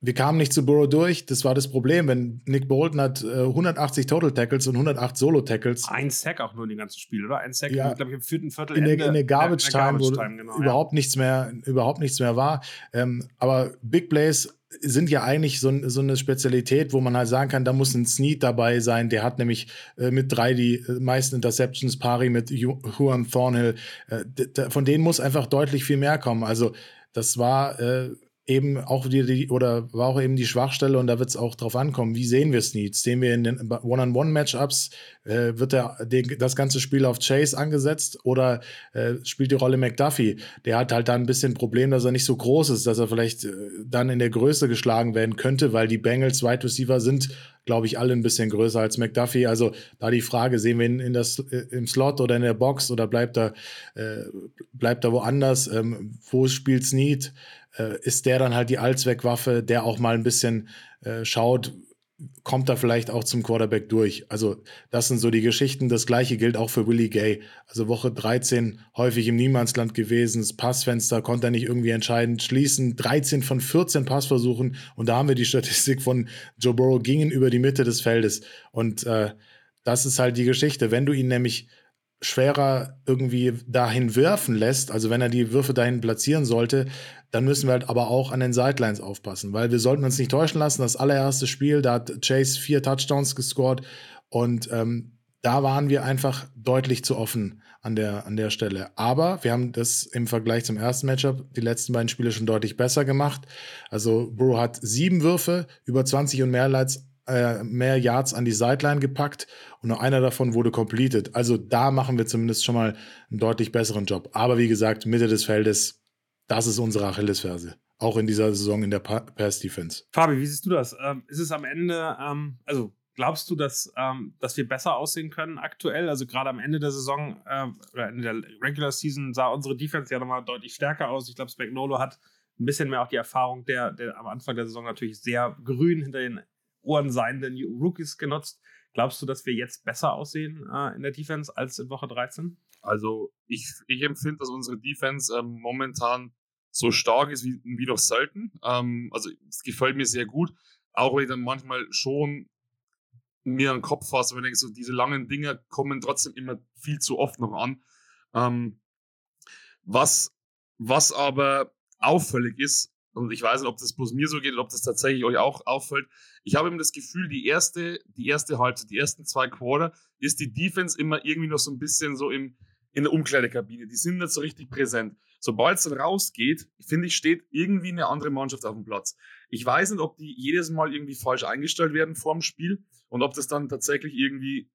wir kamen nicht zu Burrow durch. Das war das Problem. Wenn Nick Bolton hat äh, 180 Total Tackles und 108 Solo Tackles. Ein Sack auch nur in dem ganzen Spiel, oder? Ein Sack, ja, glaube ich, im vierten Viertel. In der, in der Garbage Time, wo genau, überhaupt ja. nichts mehr, überhaupt nichts mehr war. Ähm, aber Big Plays sind ja eigentlich so, so, eine Spezialität, wo man halt sagen kann, da muss ein Snead dabei sein. Der hat nämlich äh, mit drei die äh, meisten Interceptions, pari mit Juan Thornhill. Äh, von denen muss einfach deutlich viel mehr kommen. Also das war äh, eben auch die, oder war auch eben die Schwachstelle und da wird es auch drauf ankommen, wie sehen wir Snead? Sehen wir in den One-on-One-Matchups, äh, wird der, den, das ganze Spiel auf Chase angesetzt oder äh, spielt die Rolle McDuffie? Der hat halt da ein bisschen Problem, dass er nicht so groß ist, dass er vielleicht äh, dann in der Größe geschlagen werden könnte, weil die Bengals Wide Receiver sind, glaube ich, alle ein bisschen größer als McDuffie. Also da die Frage, sehen wir ihn in das, äh, im Slot oder in der Box oder bleibt er, äh, bleibt er woanders? Ähm, wo spielt Snead? Äh, ist der dann halt die Allzweckwaffe, der auch mal ein bisschen äh, schaut, kommt er vielleicht auch zum Quarterback durch. Also das sind so die Geschichten. Das gleiche gilt auch für Willie Gay. Also Woche 13 häufig im Niemandsland gewesen. Das Passfenster konnte er nicht irgendwie entscheidend schließen. 13 von 14 Passversuchen. Und da haben wir die Statistik von Joe Burrow gingen über die Mitte des Feldes. Und äh, das ist halt die Geschichte. Wenn du ihn nämlich schwerer irgendwie dahin werfen lässt, also wenn er die Würfe dahin platzieren sollte, dann müssen wir halt aber auch an den Sidelines aufpassen, weil wir sollten uns nicht täuschen lassen. Das allererste Spiel, da hat Chase vier Touchdowns gescored und ähm, da waren wir einfach deutlich zu offen an der, an der Stelle. Aber wir haben das im Vergleich zum ersten Matchup die letzten beiden Spiele schon deutlich besser gemacht. Also Burrow hat sieben Würfe, über 20 und mehr, Lights, äh, mehr Yards an die Sideline gepackt und nur einer davon wurde completed. Also da machen wir zumindest schon mal einen deutlich besseren Job. Aber wie gesagt, Mitte des Feldes das ist unsere Achillesferse. Auch in dieser Saison in der Pass-Defense. Fabi, wie siehst du das? Ähm, ist es am Ende, ähm, also glaubst du, dass, ähm, dass wir besser aussehen können aktuell? Also gerade am Ende der Saison äh, oder Ende der Regular Season sah unsere Defense ja nochmal deutlich stärker aus. Ich glaube, Spagnolo hat ein bisschen mehr auch die Erfahrung der, der am Anfang der Saison natürlich sehr grün hinter den Ohren seienden Rookies genutzt. Glaubst du, dass wir jetzt besser aussehen äh, in der Defense als in Woche 13? Also ich, ich empfinde, dass unsere Defense ähm, momentan so stark ist wie, wie noch selten. Ähm, also es gefällt mir sehr gut. Auch wenn ich dann manchmal schon mir einen Kopf fasse, wenn ich denke, so diese langen Dinge kommen trotzdem immer viel zu oft noch an. Ähm, was, was aber auffällig ist, und ich weiß nicht, ob das bloß mir so geht oder ob das tatsächlich euch auch auffällt. Ich habe eben das Gefühl, die erste, die erste Halbzeit, die ersten zwei Quarter, ist die Defense immer irgendwie noch so ein bisschen so im, in der Umkleidekabine. Die sind nicht so richtig präsent. Sobald es dann rausgeht, finde ich, steht irgendwie eine andere Mannschaft auf dem Platz. Ich weiß nicht, ob die jedes Mal irgendwie falsch eingestellt werden vor dem Spiel und ob das dann tatsächlich irgendwie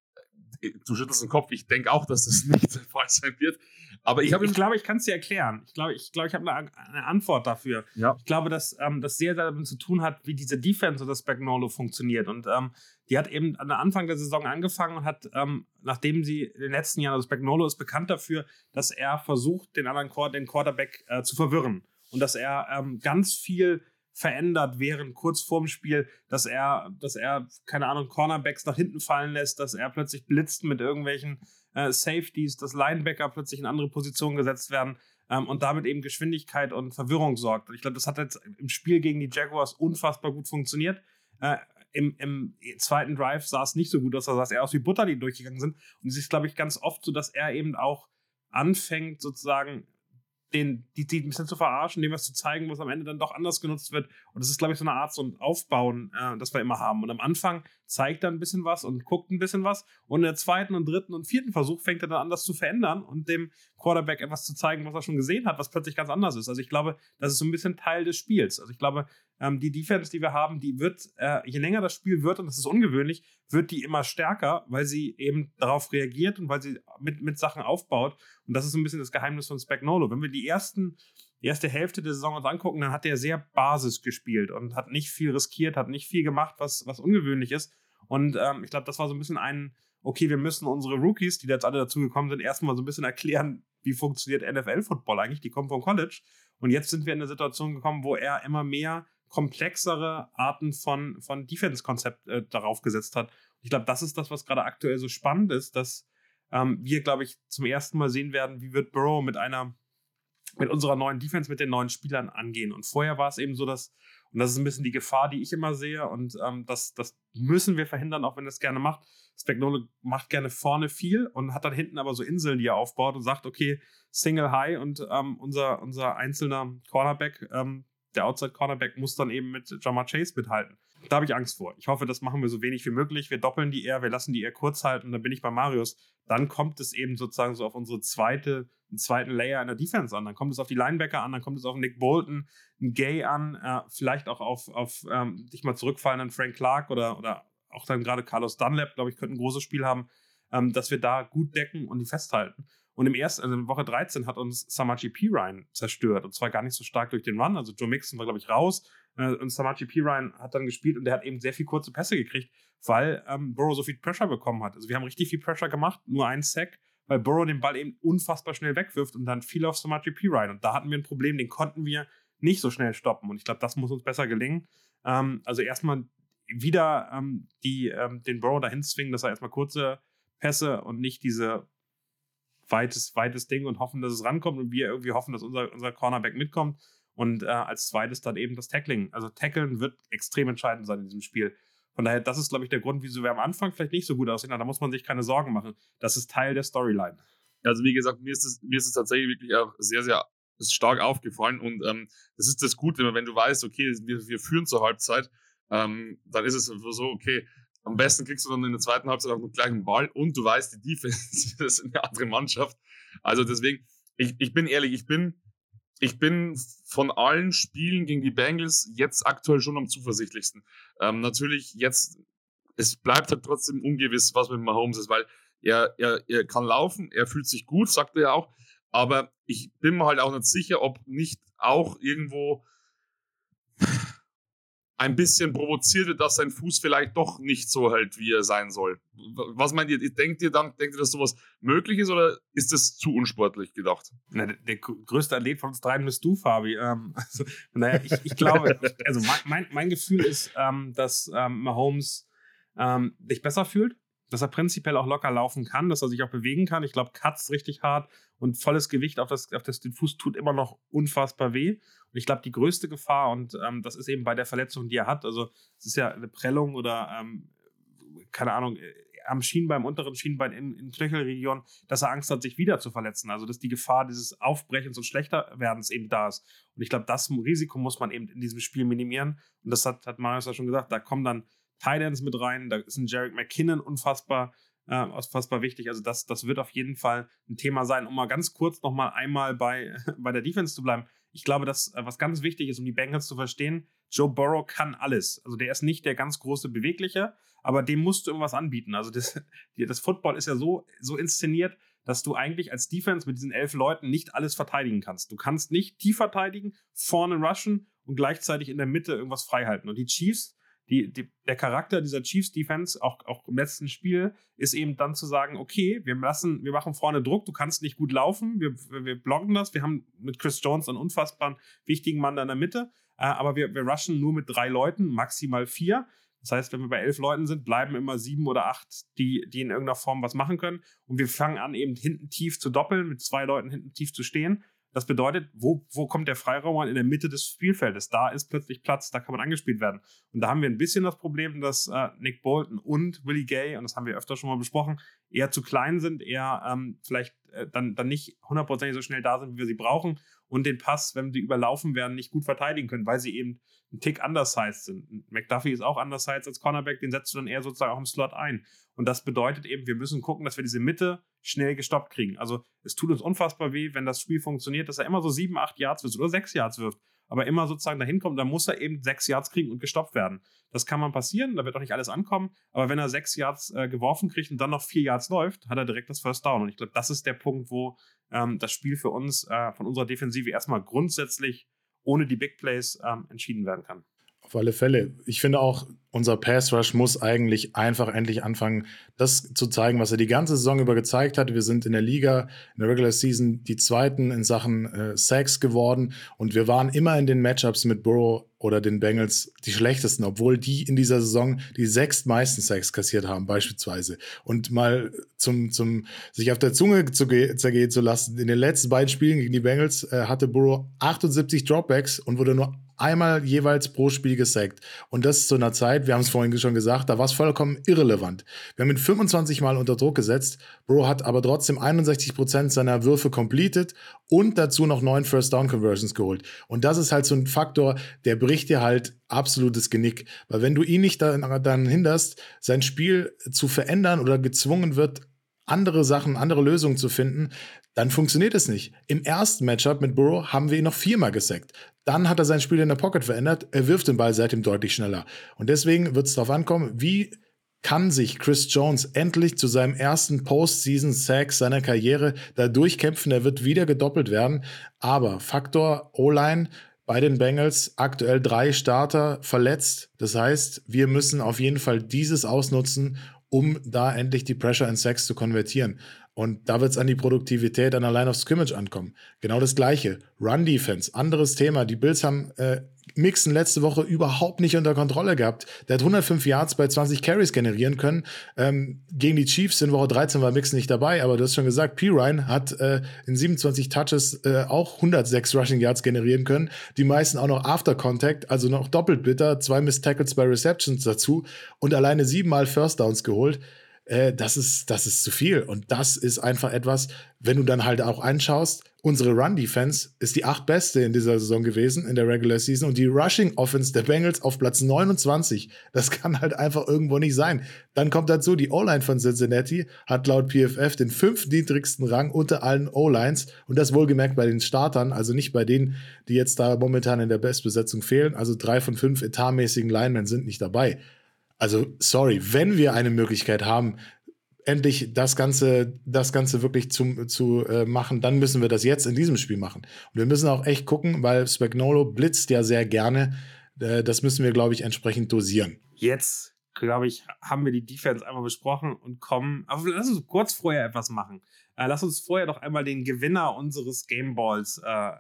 du schüttelst den Kopf. Ich denke auch, dass das nicht der Fall sein wird. Aber ich, ich, ich glaube, ich kann es dir erklären. Ich glaube, ich, glaub, ich habe eine, eine, Antwort dafür. Ja. Ich glaube, dass ähm, das sehr, damit zu tun hat, wie diese Defense oder Spagnolo funktioniert. Und ähm, die hat eben an der Anfang der Saison angefangen und hat, ähm, nachdem sie in den letzten Jahren, also Spagnolo ist bekannt dafür, dass er versucht, den anderen den Quarterback äh, zu verwirren. Und dass er ähm, ganz viel verändert während kurz vorm Spiel, dass er, dass er, keine Ahnung, Cornerbacks nach hinten fallen lässt, dass er plötzlich blitzt mit irgendwelchen äh, Safeties, dass Linebacker plötzlich in andere Positionen gesetzt werden ähm, und damit eben Geschwindigkeit und Verwirrung sorgt. Und ich glaube, das hat jetzt im Spiel gegen die Jaguars unfassbar gut funktioniert. Äh, im, im, zweiten Drive sah es nicht so gut aus, da sah es eher aus wie Butter, die durchgegangen sind. Und es ist, glaube ich, ganz oft so, dass er eben auch anfängt, sozusagen den, die, die ein bisschen zu verarschen, dem was zu zeigen, was am Ende dann doch anders genutzt wird. Und das ist, glaube ich, so eine Art so ein Aufbauen, äh, das wir immer haben. Und am Anfang zeigt er ein bisschen was und guckt ein bisschen was. Und in der zweiten und dritten und vierten Versuch fängt er dann an, das zu verändern und dem Quarterback etwas zu zeigen, was er schon gesehen hat, was plötzlich ganz anders ist. Also ich glaube, das ist so ein bisschen Teil des Spiels. Also ich glaube, ähm, die Defense, die wir haben, die wird, äh, je länger das Spiel wird, und das ist ungewöhnlich, wird die immer stärker, weil sie eben darauf reagiert und weil sie mit, mit Sachen aufbaut. Und das ist so ein bisschen das Geheimnis von Spagnolo. Wenn wir die ersten die erste Hälfte der Saison uns angucken, dann hat er sehr Basis gespielt und hat nicht viel riskiert, hat nicht viel gemacht, was, was ungewöhnlich ist. Und ähm, ich glaube, das war so ein bisschen ein, okay, wir müssen unsere Rookies, die da jetzt alle dazugekommen sind, erstmal so ein bisschen erklären, wie funktioniert NFL-Football eigentlich. Die kommen vom College. Und jetzt sind wir in eine Situation gekommen, wo er immer mehr komplexere Arten von, von Defense-Konzept äh, darauf gesetzt hat. Ich glaube, das ist das, was gerade aktuell so spannend ist, dass ähm, wir, glaube ich, zum ersten Mal sehen werden, wie wird Burrow mit einer, mit unserer neuen Defense, mit den neuen Spielern angehen. Und vorher war es eben so, dass, und das ist ein bisschen die Gefahr, die ich immer sehe, und ähm, das, das müssen wir verhindern, auch wenn es gerne macht. Spagnolo macht gerne vorne viel und hat dann hinten aber so Inseln, die er aufbaut und sagt, okay, Single High und ähm, unser, unser einzelner Cornerback ähm, der Outside Cornerback muss dann eben mit Jamar Chase mithalten. Da habe ich Angst vor. Ich hoffe, das machen wir so wenig wie möglich. Wir doppeln die eher, wir lassen die eher kurz halten und dann bin ich bei Marius. Dann kommt es eben sozusagen so auf unsere zweite, zweiten Layer in der Defense an. Dann kommt es auf die Linebacker an, dann kommt es auf Nick Bolton, Gay an, äh, vielleicht auch auf, auf ähm, dich mal zurückfallenden Frank Clark oder, oder auch dann gerade Carlos Dunlap, glaube ich, könnte ein großes Spiel haben, ähm, dass wir da gut decken und die festhalten. Und im ersten, also in Woche 13 hat uns Samaji P. Ryan zerstört. Und zwar gar nicht so stark durch den Run. Also Joe Mixon war, glaube ich, raus. Äh, und Samaji P. Ryan hat dann gespielt und der hat eben sehr viel kurze Pässe gekriegt, weil ähm, Burrow so viel Pressure bekommen hat. Also wir haben richtig viel Pressure gemacht, nur einen Sack, weil Burrow den Ball eben unfassbar schnell wegwirft und dann fiel auf Samaji P. Ryan. Und da hatten wir ein Problem, den konnten wir nicht so schnell stoppen. Und ich glaube, das muss uns besser gelingen. Ähm, also erstmal wieder ähm, die, ähm, den Burrow dahin zwingen, dass er erstmal kurze Pässe und nicht diese weites, weites Ding und hoffen, dass es rankommt und wir irgendwie hoffen, dass unser, unser Cornerback mitkommt. Und äh, als zweites dann eben das Tackling. Also Tackeln wird extrem entscheidend sein in diesem Spiel. Von daher, das ist, glaube ich, der Grund, wieso wir am Anfang vielleicht nicht so gut aussehen. Da muss man sich keine Sorgen machen. Das ist Teil der Storyline. Also, wie gesagt, mir ist es, mir ist es tatsächlich wirklich auch sehr, sehr stark aufgefallen. Und ähm, das ist das Gute, wenn du weißt, okay, wir, wir führen zur Halbzeit, ähm, dann ist es so, okay, am besten kriegst du dann in der zweiten Halbzeit auch noch gleich einen Ball und du weißt, die Defense ist eine andere Mannschaft. Also deswegen, ich, ich bin ehrlich, ich bin, ich bin von allen Spielen gegen die Bengals jetzt aktuell schon am zuversichtlichsten. Ähm, natürlich jetzt, es bleibt halt trotzdem ungewiss, was mit Mahomes ist, weil er, er, er kann laufen, er fühlt sich gut, sagt er ja auch, aber ich bin mir halt auch nicht sicher, ob nicht auch irgendwo ein bisschen provoziert wird, dass sein Fuß vielleicht doch nicht so hält, wie er sein soll. Was meint ihr? Denkt ihr dann, denkt ihr, dass sowas möglich ist oder ist das zu unsportlich gedacht? Na, der, der, größte Athlet von uns dreien bist du, Fabi. Ähm, also, naja, ich, ich glaube, also mein, mein, Gefühl ist, ähm, dass ähm, Mahomes ähm, sich besser fühlt, dass er prinzipiell auch locker laufen kann, dass er sich auch bewegen kann. Ich glaube, Cuts richtig hart und volles Gewicht auf, das, auf das, den Fuß tut immer noch unfassbar weh. Und ich glaube, die größte Gefahr, und ähm, das ist eben bei der Verletzung, die er hat, also es ist ja eine Prellung oder ähm, keine Ahnung, äh, am Schienbein, unteren Schienbein in, in Knöchelregion, dass er Angst hat, sich wieder zu verletzen. Also dass die Gefahr dieses Aufbrechens und Schlechterwerdens eben da ist. Und ich glaube, das Risiko muss man eben in diesem Spiel minimieren. Und das hat, hat Marius ja schon gesagt, da kommen dann Titans mit rein, da ist ein Jarek McKinnon unfassbar äh, unfassbar wichtig. Also das, das wird auf jeden Fall ein Thema sein. Um mal ganz kurz noch mal einmal bei, bei der Defense zu bleiben. Ich glaube, dass äh, was ganz wichtig ist, um die Bengals zu verstehen, Joe Burrow kann alles. Also der ist nicht der ganz große Bewegliche, aber dem musst du irgendwas anbieten. Also das, das Football ist ja so, so inszeniert, dass du eigentlich als Defense mit diesen elf Leuten nicht alles verteidigen kannst. Du kannst nicht tief verteidigen, vorne rushen und gleichzeitig in der Mitte irgendwas freihalten. Und die Chiefs die, die, der Charakter dieser Chiefs Defense, auch, auch im letzten Spiel, ist eben dann zu sagen, okay, wir lassen, wir machen vorne Druck, du kannst nicht gut laufen, wir, wir blocken das, wir haben mit Chris Jones einen unfassbaren wichtigen Mann da in der Mitte, äh, aber wir, wir rushen nur mit drei Leuten, maximal vier. Das heißt, wenn wir bei elf Leuten sind, bleiben immer sieben oder acht, die, die in irgendeiner Form was machen können. Und wir fangen an, eben hinten tief zu doppeln, mit zwei Leuten hinten tief zu stehen. Das bedeutet, wo, wo kommt der Freiraum in der Mitte des Spielfeldes? Da ist plötzlich Platz, da kann man angespielt werden. Und da haben wir ein bisschen das Problem, dass äh, Nick Bolton und Willie Gay, und das haben wir öfter schon mal besprochen, eher zu klein sind, eher ähm, vielleicht äh, dann, dann nicht hundertprozentig so schnell da sind, wie wir sie brauchen und den Pass, wenn sie überlaufen werden, nicht gut verteidigen können, weil sie eben einen Tick undersized sind. McDuffie ist auch undersized als Cornerback, den setzt du dann eher sozusagen auch im Slot ein. Und das bedeutet eben, wir müssen gucken, dass wir diese Mitte schnell gestoppt kriegen. Also es tut uns unfassbar weh, wenn das Spiel funktioniert, dass er immer so sieben, acht Yards wirft oder sechs Yards wirft, aber immer sozusagen dahin kommt, dann muss er eben sechs Yards kriegen und gestoppt werden. Das kann man passieren, da wird auch nicht alles ankommen, aber wenn er sechs Yards äh, geworfen kriegt und dann noch vier Yards läuft, hat er direkt das First Down. Und ich glaube, das ist der Punkt, wo ähm, das Spiel für uns äh, von unserer Defensive erstmal grundsätzlich ohne die Big Plays ähm, entschieden werden kann. Auf alle Fälle. Ich finde auch, unser Pass Rush muss eigentlich einfach endlich anfangen, das zu zeigen, was er die ganze Saison über gezeigt hat. Wir sind in der Liga, in der Regular Season, die Zweiten in Sachen äh, Sacks geworden und wir waren immer in den Matchups mit Burrow oder den Bengals die schlechtesten, obwohl die in dieser Saison die sechs meisten Sacks kassiert haben, beispielsweise. Und mal zum, zum sich auf der Zunge zu zergehen zu lassen, in den letzten beiden Spielen gegen die Bengals äh, hatte Burrow 78 Dropbacks und wurde nur einmal jeweils pro Spiel gesackt. Und das zu einer Zeit, wir haben es vorhin schon gesagt, da war es vollkommen irrelevant. Wir haben ihn 25 Mal unter Druck gesetzt. Bro hat aber trotzdem 61% seiner Würfe completed und dazu noch neun First Down Conversions geholt. Und das ist halt so ein Faktor, der bricht dir halt absolutes Genick. Weil wenn du ihn nicht dann, dann hinderst, sein Spiel zu verändern oder gezwungen wird, andere Sachen, andere Lösungen zu finden, dann funktioniert es nicht. Im ersten Matchup mit Burrow haben wir ihn noch viermal gesackt. Dann hat er sein Spiel in der Pocket verändert. Er wirft den Ball seitdem deutlich schneller. Und deswegen wird es darauf ankommen, wie kann sich Chris Jones endlich zu seinem ersten Postseason-Sack seiner Karriere da durchkämpfen. Er wird wieder gedoppelt werden. Aber Faktor O-Line bei den Bengals aktuell drei Starter verletzt. Das heißt, wir müssen auf jeden Fall dieses ausnutzen, um da endlich die Pressure in Sacks zu konvertieren. Und da wird es an die Produktivität an der Line of Scrimmage ankommen. Genau das Gleiche. Run Defense, anderes Thema. Die Bills haben äh, Mixon letzte Woche überhaupt nicht unter Kontrolle gehabt. Der hat 105 Yards bei 20 Carries generieren können. Ähm, gegen die Chiefs in Woche 13 war Mixon nicht dabei, aber du hast schon gesagt, P. Ryan hat äh, in 27 Touches äh, auch 106 Rushing Yards generieren können. Die meisten auch noch After Contact, also noch doppelt bitter. Zwei Missed Tackles bei Receptions dazu und alleine siebenmal First Downs geholt äh, das, ist, das ist zu viel. Und das ist einfach etwas, wenn du dann halt auch anschaust, unsere Run-Defense ist die acht beste in dieser Saison gewesen, in der Regular Season. Und die Rushing-Offense der Bengals auf Platz 29. Das kann halt einfach irgendwo nicht sein. Dann kommt dazu, die O-Line von Cincinnati hat laut PFF den fünftniedrigsten Rang unter allen O-Lines. Und das wohlgemerkt bei den Startern, also nicht bei denen, die jetzt da momentan in der Bestbesetzung fehlen. Also drei von fünf etatmäßigen Linemen sind nicht dabei. Also, sorry, wenn wir eine Möglichkeit haben, endlich das Ganze, das Ganze wirklich zu, zu äh, machen, dann müssen wir das jetzt in diesem Spiel machen. Und wir müssen auch echt gucken, weil Spagnolo blitzt ja sehr gerne. Äh, das müssen wir, glaube ich, entsprechend dosieren. Jetzt, glaube ich, haben wir die Defense einmal besprochen und kommen. Aber lass uns kurz vorher etwas machen. Äh, lass uns vorher doch einmal den Gewinner unseres Gameballs äh,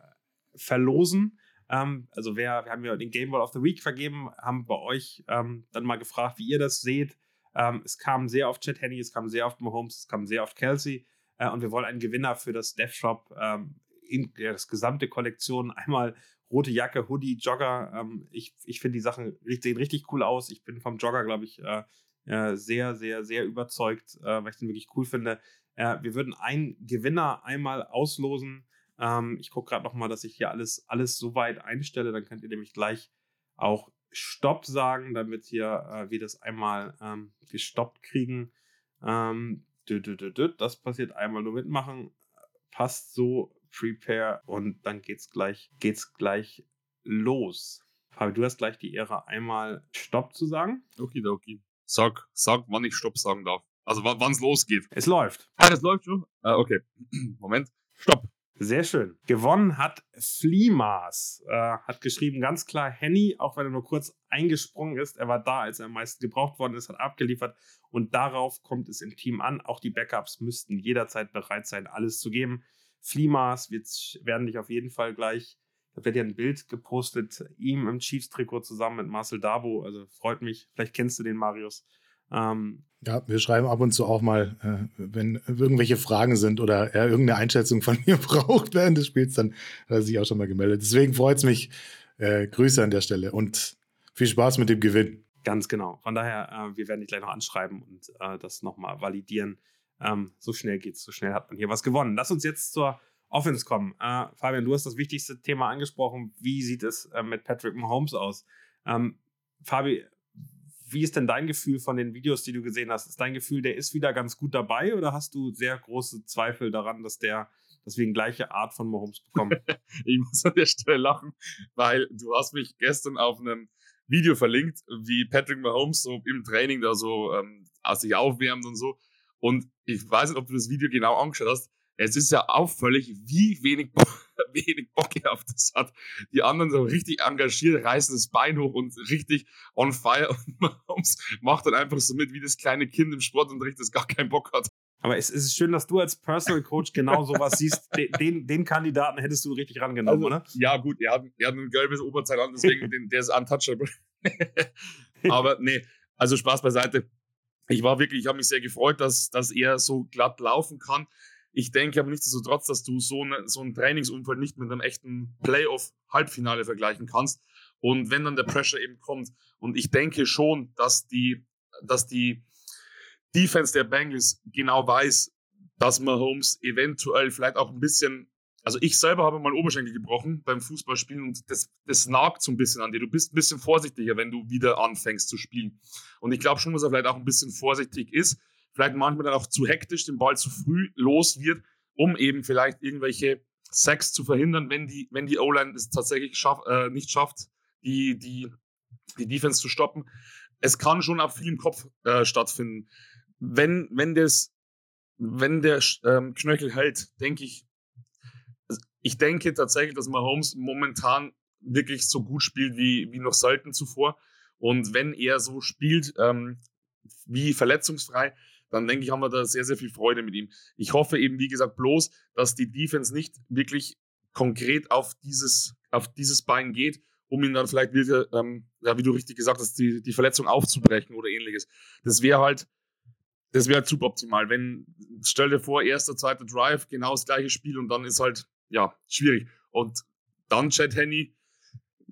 verlosen. Ähm, also wer, wir haben ja den Game Ball of the Week vergeben, haben bei euch ähm, dann mal gefragt, wie ihr das seht. Ähm, es kam sehr oft Chet Henney, es kam sehr oft Mahomes, es kam sehr oft Kelsey. Äh, und wir wollen einen Gewinner für das Death Shop ähm, in ja, das gesamte Kollektion. Einmal rote Jacke, Hoodie, Jogger. Ähm, ich ich finde die Sachen sehen richtig cool aus. Ich bin vom Jogger, glaube ich, äh, äh, sehr, sehr, sehr überzeugt, äh, weil ich den wirklich cool finde. Äh, wir würden einen Gewinner einmal auslosen ähm, ich gucke gerade nochmal, dass ich hier alles, alles so weit einstelle. Dann könnt ihr nämlich gleich auch Stopp sagen, damit hier äh, wir das einmal ähm, gestoppt kriegen. Ähm, das passiert einmal nur mitmachen. Passt so, prepare und dann geht's gleich, geht's gleich los. Fabi, du hast gleich die Ehre, einmal Stopp zu sagen. Okay, okay. Sag, sag, wann ich Stopp sagen darf. Also wann es losgeht. Es läuft. Ah, das läuft schon? Ah, okay. Moment. Stopp. Sehr schön. Gewonnen hat Flimas. Äh, hat geschrieben, ganz klar Henny, auch wenn er nur kurz eingesprungen ist. Er war da, als er am meisten gebraucht worden ist, hat abgeliefert. Und darauf kommt es im Team an. Auch die Backups müssten jederzeit bereit sein, alles zu geben. Flimas, werden dich auf jeden Fall gleich, da wird ja ein Bild gepostet, ihm im Chiefs-Trikot zusammen mit Marcel Dabo. Also freut mich. Vielleicht kennst du den Marius. Ähm, ja, wir schreiben ab und zu auch mal, äh, wenn irgendwelche Fragen sind oder er irgendeine Einschätzung von mir braucht während des Spiels, dann hat er sich auch schon mal gemeldet. Deswegen freut es mich. Äh, Grüße an der Stelle und viel Spaß mit dem Gewinn. Ganz genau. Von daher, äh, wir werden dich gleich noch anschreiben und äh, das nochmal validieren. Ähm, so schnell geht's, so schnell hat man hier was gewonnen. Lass uns jetzt zur Offense kommen. Äh, Fabian, du hast das wichtigste Thema angesprochen. Wie sieht es äh, mit Patrick Mahomes aus? Ähm, Fabi, wie ist denn dein Gefühl von den Videos, die du gesehen hast? Ist dein Gefühl, der ist wieder ganz gut dabei oder hast du sehr große Zweifel daran, dass der deswegen gleiche Art von Mahomes bekommt? ich muss an der Stelle lachen, weil du hast mich gestern auf einem Video verlinkt, wie Patrick Mahomes so im Training da so ähm, sich aufwärmt und so. Und ich weiß nicht, ob du das Video genau angeschaut hast es ist ja auffällig, wie wenig, wenig Bock auf das hat. Die anderen so richtig engagiert, reißen das Bein hoch und richtig on fire und macht dann einfach so mit wie das kleine Kind im Sportunterricht, das gar keinen Bock hat. Aber es ist schön, dass du als Personal Coach genau sowas siehst. Den, den, den, Kandidaten hättest du richtig rangenommen, also, oder? Ja, gut, er hat, er hat ein gelbes Oberteil an, deswegen den, der ist untouchable. Aber nee, also Spaß beiseite. Ich war wirklich, ich habe mich sehr gefreut, dass, dass er so glatt laufen kann. Ich denke aber nichtsdestotrotz, dass du so, eine, so ein Trainingsumfeld nicht mit einem echten Playoff-Halbfinale vergleichen kannst. Und wenn dann der Pressure eben kommt, und ich denke schon, dass die, dass die Defense der Bengals genau weiß, dass Mahomes eventuell vielleicht auch ein bisschen, also ich selber habe mal Oberschenkel gebrochen beim Fußballspielen und das, das nagt so ein bisschen an dir. Du bist ein bisschen vorsichtiger, wenn du wieder anfängst zu spielen. Und ich glaube schon, dass er vielleicht auch ein bisschen vorsichtig ist, vielleicht manchmal dann auch zu hektisch den Ball zu früh los wird, um eben vielleicht irgendwelche Sacks zu verhindern, wenn die, wenn die O-Line es tatsächlich schaff, äh, nicht schafft, die, die, die Defense zu stoppen. Es kann schon auch viel im Kopf äh, stattfinden. Wenn, wenn, das, wenn der ähm, Knöchel hält, denke ich, ich denke tatsächlich, dass Mahomes momentan wirklich so gut spielt wie, wie noch selten zuvor. Und wenn er so spielt, ähm, wie verletzungsfrei, dann denke ich, haben wir da sehr, sehr viel Freude mit ihm. Ich hoffe eben, wie gesagt, bloß, dass die Defense nicht wirklich konkret auf dieses, auf dieses Bein geht, um ihn dann vielleicht wieder, ähm, ja, wie du richtig gesagt hast, die, die Verletzung aufzubrechen oder ähnliches. Das wäre halt, das wäre halt suboptimal. Wenn, stell dir vor, erster, zweiter Drive, genau das gleiche Spiel und dann ist halt, ja, schwierig. Und dann Chad Henney,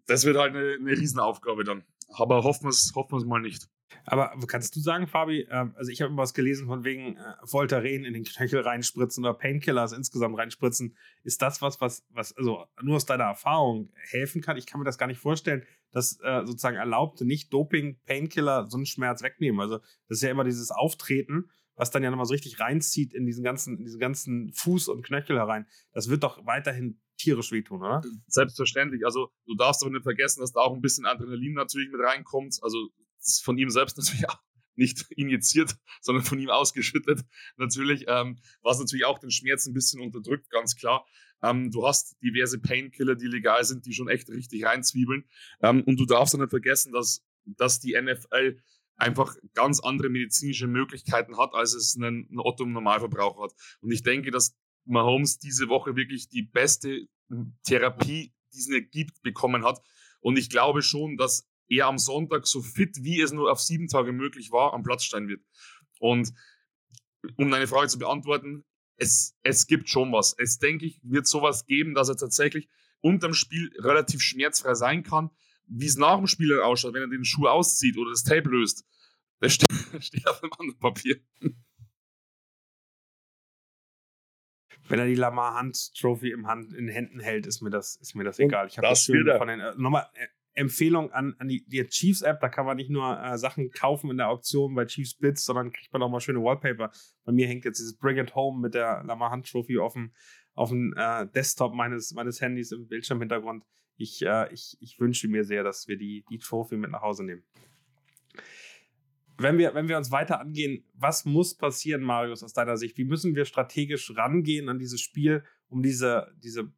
das wird halt eine, eine Riesenaufgabe dann. Aber hoffen wir es hoffen mal nicht. Aber kannst du sagen, Fabi, äh, also ich habe immer was gelesen von wegen äh, Voltaren in den Knöchel reinspritzen oder Painkillers insgesamt reinspritzen. Ist das was, was, was also nur aus deiner Erfahrung helfen kann? Ich kann mir das gar nicht vorstellen, dass äh, sozusagen erlaubte Nicht-Doping-Painkiller so einen Schmerz wegnehmen. Also das ist ja immer dieses Auftreten, was dann ja nochmal so richtig reinzieht in diesen ganzen, in diesen ganzen Fuß und Knöchel herein. Das wird doch weiterhin tierisch wehtun, oder? Selbstverständlich. Also du darfst aber nicht vergessen, dass da auch ein bisschen Adrenalin natürlich mit reinkommt. Also von ihm selbst natürlich auch nicht injiziert, sondern von ihm ausgeschüttet. Natürlich, ähm, was natürlich auch den Schmerz ein bisschen unterdrückt, ganz klar. Ähm, du hast diverse Painkiller, die legal sind, die schon echt richtig reinzwiebeln. Ähm, und du darfst auch nicht vergessen, dass, dass die NFL einfach ganz andere medizinische Möglichkeiten hat, als es ein, ein Otto Normalverbraucher hat. Und ich denke, dass Mahomes diese Woche wirklich die beste Therapie, die es gibt, bekommen hat. Und ich glaube schon, dass er am Sonntag so fit, wie es nur auf sieben Tage möglich war, am Platz stehen wird. Und um deine Frage zu beantworten, es, es gibt schon was. Es denke ich, wird sowas geben, dass er tatsächlich unterm Spiel relativ schmerzfrei sein kann. Wie es nach dem Spiel ausschaut, wenn er den Schuh auszieht oder das Tape löst, das steht, steht auf einem anderen Papier. Wenn er die Lamar Hunt Trophy im Hand, in den Händen hält, ist mir das, ist mir das egal. Ich habe das, das von den, äh, nochmal, äh, Empfehlung an, an die, die Chiefs-App. Da kann man nicht nur äh, Sachen kaufen in der Auktion bei Chiefs Blitz, sondern kriegt man auch mal schöne Wallpaper. Bei mir hängt jetzt dieses Bring It Home mit der Lamar Hunt Trophy auf dem, auf dem äh, Desktop meines, meines Handys im Bildschirmhintergrund. Ich, äh, ich, ich wünsche mir sehr, dass wir die, die Trophy mit nach Hause nehmen. Wenn wir, wenn wir uns weiter angehen, was muss passieren, Marius, aus deiner Sicht? Wie müssen wir strategisch rangehen an dieses Spiel, um diese, diese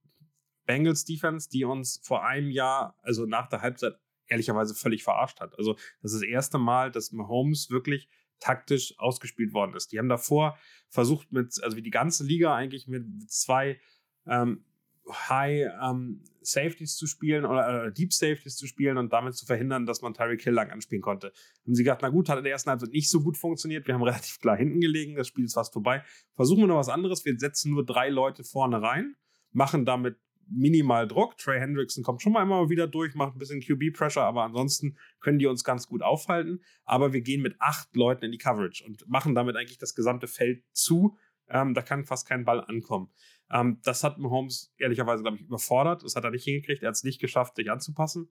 Bengals Defense, die uns vor einem Jahr, also nach der Halbzeit, ehrlicherweise völlig verarscht hat. Also das ist das erste Mal, dass Mahomes wirklich taktisch ausgespielt worden ist. Die haben davor versucht mit, also wie die ganze Liga eigentlich mit zwei ähm, High ähm, Safeties zu spielen oder äh, Deep Safeties zu spielen und damit zu verhindern, dass man Tyreek Hill lang anspielen konnte. Haben sie gedacht, na gut, hat in der ersten Halbzeit nicht so gut funktioniert. Wir haben relativ klar hinten gelegen, das Spiel ist fast vorbei. Versuchen wir noch was anderes. Wir setzen nur drei Leute vorne rein, machen damit minimal Druck. Trey Hendrickson kommt schon mal immer wieder durch, macht ein bisschen QB-Pressure, aber ansonsten können die uns ganz gut aufhalten. Aber wir gehen mit acht Leuten in die Coverage und machen damit eigentlich das gesamte Feld zu. Ähm, da kann fast kein Ball ankommen. Ähm, das hat Mahomes ehrlicherweise, glaube ich, überfordert. Das hat er nicht hingekriegt. Er hat es nicht geschafft, sich anzupassen,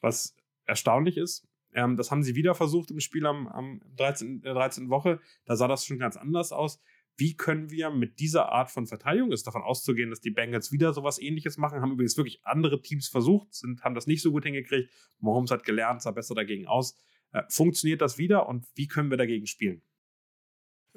was erstaunlich ist. Ähm, das haben sie wieder versucht im Spiel am, am 13. Äh, 13. Woche. Da sah das schon ganz anders aus wie können wir mit dieser Art von Verteidigung, ist davon auszugehen, dass die Bengals wieder sowas ähnliches machen, haben übrigens wirklich andere Teams versucht, sind, haben das nicht so gut hingekriegt. Mahomes hat gelernt, sah besser dagegen aus. Äh, funktioniert das wieder und wie können wir dagegen spielen?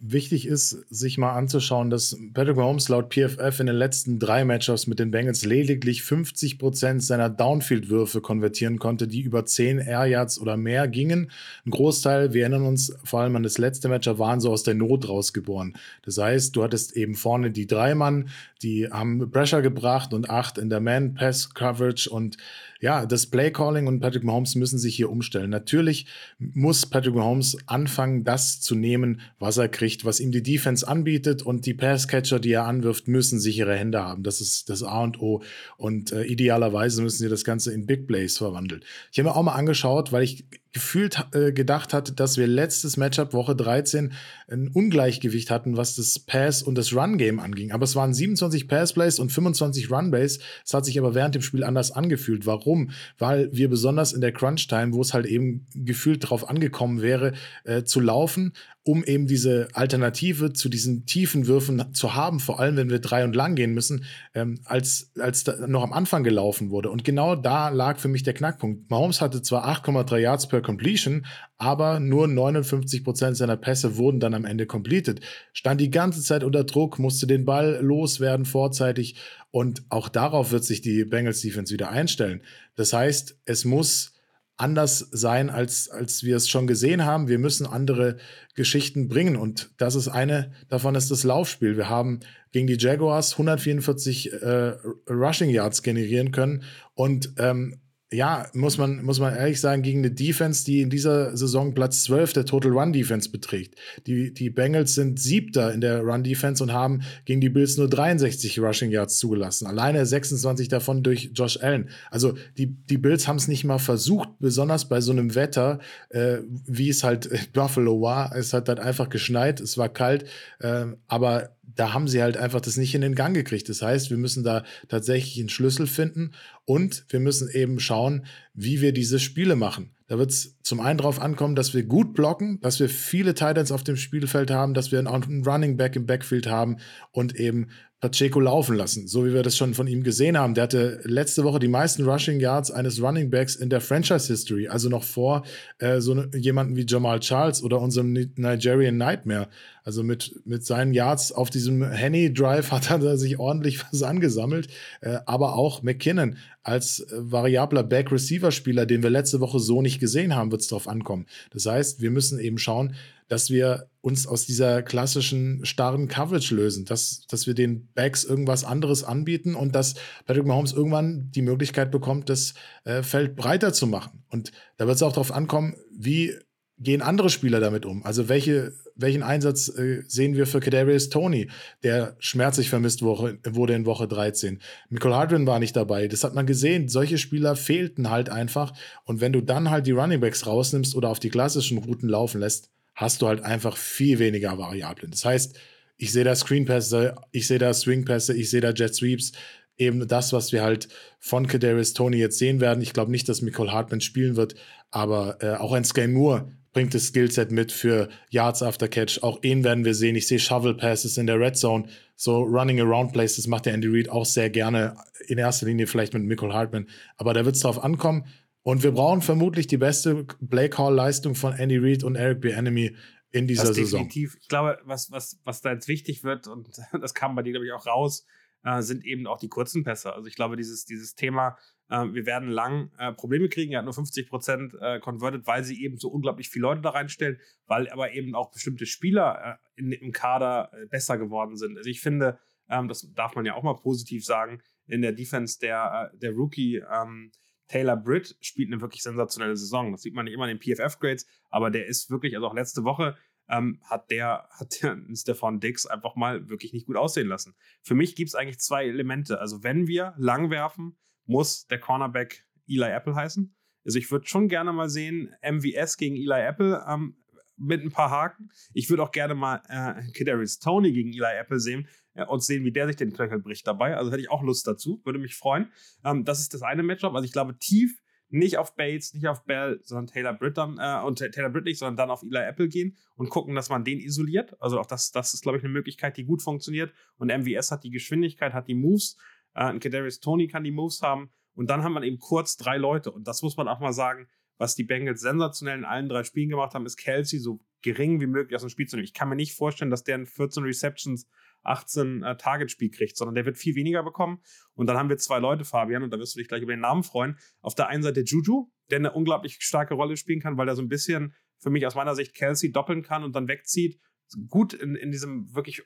Wichtig ist, sich mal anzuschauen, dass Patrick Mahomes laut PFF in den letzten drei Matchups mit den Bengals lediglich 50 Prozent seiner Downfield-Würfe konvertieren konnte, die über 10 Air Yards oder mehr gingen. Ein Großteil, wir erinnern uns vor allem an das letzte Matchup, waren so aus der Not rausgeboren. Das heißt, du hattest eben vorne die drei Mann, die haben Pressure gebracht und acht in der Man-Pass-Coverage und ja, das Play-Calling und Patrick Mahomes müssen sich hier umstellen. Natürlich muss Patrick Mahomes anfangen, das zu nehmen, was er kriegt, was ihm die Defense anbietet und die Pass-Catcher, die er anwirft, müssen sichere Hände haben. Das ist das A und O. Und äh, idealerweise müssen sie das Ganze in Big Plays verwandeln. Ich habe mir auch mal angeschaut, weil ich gefühlt äh, gedacht hatte, dass wir letztes Matchup Woche 13 ein Ungleichgewicht hatten, was das Pass und das Run Game anging. Aber es waren 27 Pass Plays und 25 Run Plays. Es hat sich aber während dem Spiel anders angefühlt. Warum? Weil wir besonders in der Crunch Time, wo es halt eben gefühlt darauf angekommen wäre, äh, zu laufen, um eben diese Alternative zu diesen tiefen Würfen zu haben, vor allem wenn wir drei und lang gehen müssen, ähm, als, als da noch am Anfang gelaufen wurde. Und genau da lag für mich der Knackpunkt. Mahomes hatte zwar 8,3 Yards per Completion, aber nur 59 Prozent seiner Pässe wurden dann am Ende completed. Stand die ganze Zeit unter Druck, musste den Ball loswerden vorzeitig und auch darauf wird sich die Bengals Defense wieder einstellen. Das heißt, es muss anders sein, als, als wir es schon gesehen haben. Wir müssen andere Geschichten bringen. Und das ist eine davon ist das Laufspiel. Wir haben gegen die Jaguars 144 äh, Rushing Yards generieren können und ähm, ja, muss man, muss man ehrlich sagen, gegen eine Defense, die in dieser Saison Platz 12 der Total Run Defense beträgt. Die, die Bengals sind Siebter in der Run Defense und haben gegen die Bills nur 63 Rushing Yards zugelassen. Alleine 26 davon durch Josh Allen. Also die, die Bills haben es nicht mal versucht, besonders bei so einem Wetter, äh, wie es halt Buffalo war. Es hat halt einfach geschneit, es war kalt, äh, aber da haben sie halt einfach das nicht in den Gang gekriegt. Das heißt, wir müssen da tatsächlich einen Schlüssel finden und wir müssen eben schauen, wie wir diese Spiele machen. Da wird es zum einen darauf ankommen, dass wir gut blocken, dass wir viele Titans auf dem Spielfeld haben, dass wir einen Running Back im Backfield haben und eben Pacheco laufen lassen, so wie wir das schon von ihm gesehen haben. Der hatte letzte Woche die meisten Rushing Yards eines Running Backs in der Franchise History, also noch vor äh, so ne, jemanden wie Jamal Charles oder unserem Nigerian Nightmare. Also mit, mit seinen Yards auf diesem Henny Drive hat er sich ordentlich was angesammelt, äh, aber auch McKinnon als äh, variabler Back Receiver Spieler, den wir letzte Woche so nicht gesehen haben, wird es darauf ankommen. Das heißt, wir müssen eben schauen, dass wir uns aus dieser klassischen starren Coverage lösen, dass, dass wir den Backs irgendwas anderes anbieten und dass Patrick Mahomes irgendwann die Möglichkeit bekommt, das äh, Feld breiter zu machen. Und da wird es auch darauf ankommen, wie gehen andere Spieler damit um? Also welche, welchen Einsatz äh, sehen wir für Kadarius Tony, der schmerzlich vermisst Woche, wurde in Woche 13? Michael Hardwin war nicht dabei. Das hat man gesehen. Solche Spieler fehlten halt einfach. Und wenn du dann halt die Runningbacks rausnimmst oder auf die klassischen Routen laufen lässt, hast du halt einfach viel weniger Variablen. Das heißt, ich sehe da Screenpässe, ich sehe da Swingpässe, ich sehe da Jet Sweeps. Eben das, was wir halt von Kadarius Tony jetzt sehen werden. Ich glaube nicht, dass Nicole Hartman spielen wird, aber äh, auch ein Sky Moore bringt das Skillset mit für Yards after Catch. Auch ihn werden wir sehen. Ich sehe Shovel Passes in der Red Zone. So Running Around Plays, das macht der Andy Reid auch sehr gerne. In erster Linie vielleicht mit Michael Hartman. Aber da wird es darauf ankommen. Und wir brauchen vermutlich die beste Play Call Leistung von Andy Reid und Eric Bieniemy in dieser das Saison. Definitiv. Ich glaube, was, was, was da jetzt wichtig wird, und das kam bei dir, glaube ich, auch raus, äh, sind eben auch die kurzen Pässe. Also ich glaube, dieses, dieses Thema, äh, wir werden lang äh, Probleme kriegen. Er hat nur 50 Prozent äh, converted, weil sie eben so unglaublich viele Leute da reinstellen, weil aber eben auch bestimmte Spieler äh, in, im Kader äh, besser geworden sind. Also ich finde, ähm, das darf man ja auch mal positiv sagen, in der Defense der, der Rookie ähm, Taylor Britt spielt eine wirklich sensationelle Saison. Das sieht man nicht immer in den PFF-Grades, aber der ist wirklich, also auch letzte Woche ähm, hat der, hat der Stefan Dix einfach mal wirklich nicht gut aussehen lassen. Für mich gibt es eigentlich zwei Elemente. Also wenn wir lang werfen, muss der Cornerback Eli Apple heißen. Also ich würde schon gerne mal sehen, MVS gegen Eli Apple ähm, mit ein paar Haken. Ich würde auch gerne mal äh, Kadarius Tony gegen Eli Apple sehen, ja, und sehen, wie der sich den Knöchel bricht dabei. Also hätte ich auch Lust dazu, würde mich freuen. Ähm, das ist das eine Matchup. Also ich glaube, tief nicht auf Bates, nicht auf Bell, sondern Taylor Britt dann, äh, und Taylor Britt nicht, sondern dann auf Eli Apple gehen und gucken, dass man den isoliert. Also auch das, das ist, glaube ich, eine Möglichkeit, die gut funktioniert. Und MVS hat die Geschwindigkeit, hat die Moves. Äh, Kadarius Tony kann die Moves haben. Und dann haben wir eben kurz drei Leute. Und das muss man auch mal sagen, was die Bengals sensationell in allen drei Spielen gemacht haben, ist Kelsey so gering wie möglich aus dem Spiel zu nehmen. Ich kann mir nicht vorstellen, dass der in 14 Receptions 18 äh, Target-Spiel kriegt, sondern der wird viel weniger bekommen. Und dann haben wir zwei Leute, Fabian, und da wirst du dich gleich über den Namen freuen. Auf der einen Seite Juju, der eine unglaublich starke Rolle spielen kann, weil er so ein bisschen für mich aus meiner Sicht Kelsey doppeln kann und dann wegzieht. Gut in, in diesem wirklich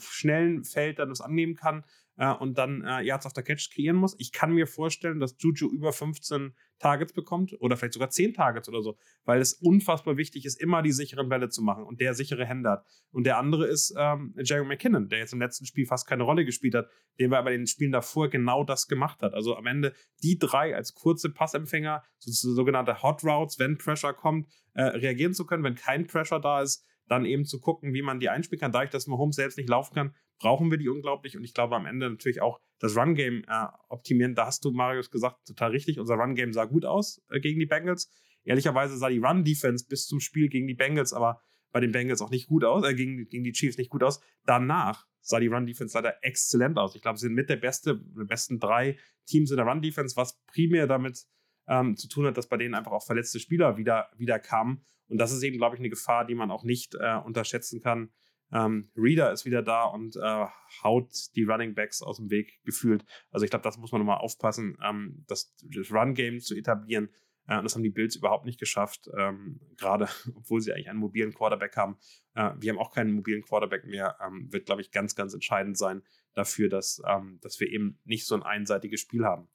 schnellen Feld dann das annehmen kann. Äh, und dann äh, Yards auf der Catch kreieren muss. Ich kann mir vorstellen, dass Juju über 15 Targets bekommt oder vielleicht sogar 10 Targets oder so, weil es unfassbar wichtig ist, immer die sicheren Bälle zu machen und der sichere Hände hat. Und der andere ist ähm, Jerry McKinnon, der jetzt im letzten Spiel fast keine Rolle gespielt hat, der aber in den Spielen davor genau das gemacht hat. Also am Ende die drei als kurze Passempfänger, so, sogenannte Hot Routes, wenn Pressure kommt, äh, reagieren zu können, wenn kein Pressure da ist, dann eben zu gucken, wie man die einspielen kann. Dadurch, dass Mahomes selbst nicht laufen kann, brauchen wir die unglaublich. Und ich glaube am Ende natürlich auch das Run-Game äh, optimieren. Da hast du, Marius, gesagt, total richtig. Unser Run-Game sah gut aus äh, gegen die Bengals. Ehrlicherweise sah die Run-Defense bis zum Spiel gegen die Bengals, aber bei den Bengals auch nicht gut aus, äh, gegen, gegen die Chiefs nicht gut aus. Danach sah die Run-Defense leider exzellent aus. Ich glaube, sie sind mit der beste, besten drei Teams in der Run-Defense, was primär damit ähm, zu tun hat, dass bei denen einfach auch verletzte Spieler wieder, wieder kamen. Und das ist eben, glaube ich, eine Gefahr, die man auch nicht äh, unterschätzen kann. Ähm, Reader ist wieder da und äh, haut die Running Backs aus dem Weg gefühlt. Also ich glaube, das muss man nochmal aufpassen, ähm, das, das Run-Game zu etablieren. Äh, das haben die Bills überhaupt nicht geschafft, ähm, gerade obwohl sie eigentlich einen mobilen Quarterback haben. Äh, wir haben auch keinen mobilen Quarterback mehr. Ähm, wird, glaube ich, ganz, ganz entscheidend sein dafür, dass, ähm, dass wir eben nicht so ein einseitiges Spiel haben.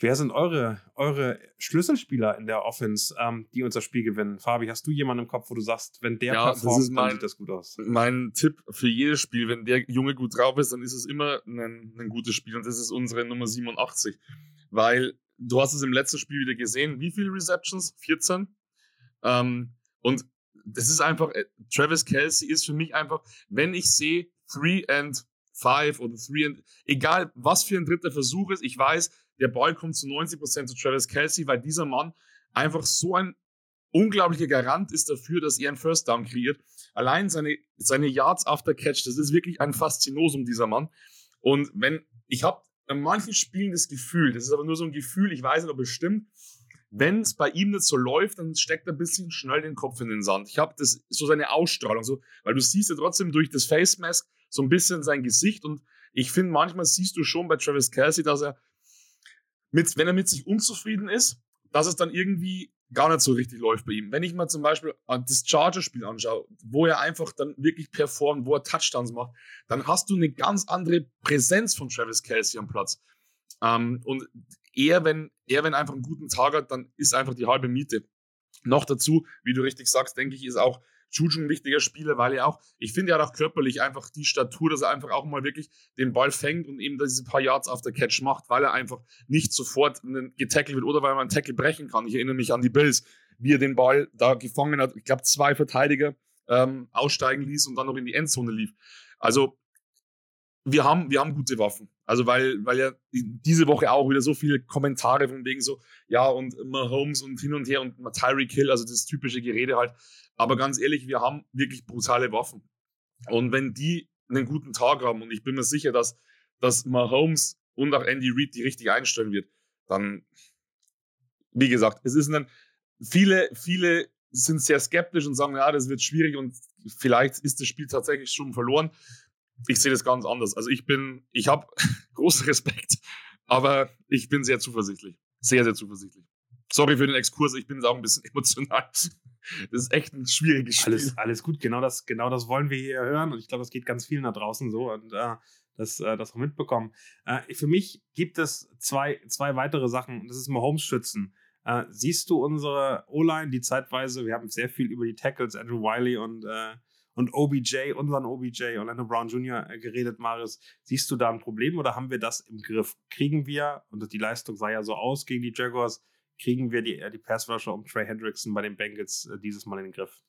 Wer sind eure, eure Schlüsselspieler in der Offense, ähm, die uns das Spiel gewinnen? Fabi, hast du jemanden im Kopf, wo du sagst, wenn der ja, performt, mein, dann sieht das gut aus? Mein Tipp für jedes Spiel, wenn der Junge gut drauf ist, dann ist es immer ein, ein gutes Spiel und das ist unsere Nummer 87. Weil du hast es im letzten Spiel wieder gesehen, wie viele Receptions? 14. Ähm, und das ist einfach, äh, Travis Kelsey ist für mich einfach, wenn ich sehe, 3 and 5 oder 3 and, egal was für ein dritter Versuch ist, ich weiß, der Ball kommt zu 90% zu Travis Kelsey, weil dieser Mann einfach so ein unglaublicher Garant ist dafür, dass er einen First Down kreiert. Allein seine, seine Yards after Catch, das ist wirklich ein Faszinosum, dieser Mann. Und wenn, ich habe in manchen Spielen das Gefühl, das ist aber nur so ein Gefühl, ich weiß nicht, ob es stimmt, wenn es bei ihm nicht so läuft, dann steckt er ein bisschen schnell den Kopf in den Sand. Ich habe das so seine Ausstrahlung, so, weil du siehst ja trotzdem durch das Face Mask so ein bisschen sein Gesicht und ich finde, manchmal siehst du schon bei Travis Kelsey, dass er mit, wenn er mit sich unzufrieden ist, dass es dann irgendwie gar nicht so richtig läuft bei ihm. Wenn ich mal zum Beispiel das Charger-Spiel anschaue, wo er einfach dann wirklich performt, wo er Touchdowns macht, dann hast du eine ganz andere Präsenz von Travis Kelsey am Platz. Ähm, und er, wenn er, wenn einfach einen guten Tag hat, dann ist einfach die halbe Miete. Noch dazu, wie du richtig sagst, denke ich, ist auch Juju ein wichtiger Spieler, weil er auch, ich finde, er hat auch körperlich einfach die Statur, dass er einfach auch mal wirklich den Ball fängt und eben diese paar Yards auf der Catch macht, weil er einfach nicht sofort getackelt wird oder weil man einen Tackle brechen kann. Ich erinnere mich an die Bills, wie er den Ball da gefangen hat. Ich glaube, zwei Verteidiger ähm, aussteigen ließ und dann noch in die Endzone lief. Also, wir haben, wir haben gute Waffen. Also, weil, weil ja diese Woche auch wieder so viele Kommentare von wegen so, ja, und Mahomes und hin und her und Tyreek Hill, also das typische Gerede halt. Aber ganz ehrlich, wir haben wirklich brutale Waffen. Und wenn die einen guten Tag haben, und ich bin mir sicher, dass, dass Mahomes und auch Andy Reid die richtig einstellen wird, dann, wie gesagt, es ist ein, viele, viele sind sehr skeptisch und sagen, ja, das wird schwierig und vielleicht ist das Spiel tatsächlich schon verloren. Ich sehe das ganz anders. Also ich bin, ich habe großen Respekt, aber ich bin sehr zuversichtlich. Sehr, sehr zuversichtlich. Sorry für den Exkurs, ich bin jetzt auch ein bisschen emotional. Das ist echt ein schwieriges Spiel. Alles, alles gut, genau das, genau das wollen wir hier hören und ich glaube, das geht ganz vielen da draußen so und äh, das, äh, das auch mitbekommen. Äh, für mich gibt es zwei, zwei weitere Sachen. Das ist Mahomes schützen. Äh, siehst du unsere O-Line, die zeitweise, wir haben sehr viel über die Tackles, Andrew Wiley und, äh, und OBJ, unseren OBJ, Orlando Brown Jr. Äh, geredet, Marius. Siehst du da ein Problem oder haben wir das im Griff? Kriegen wir, und die Leistung sah ja so aus gegen die Jaguars, kriegen wir die, äh, die Passrusher um Trey Hendrickson bei den Bengals äh, dieses Mal in den Griff.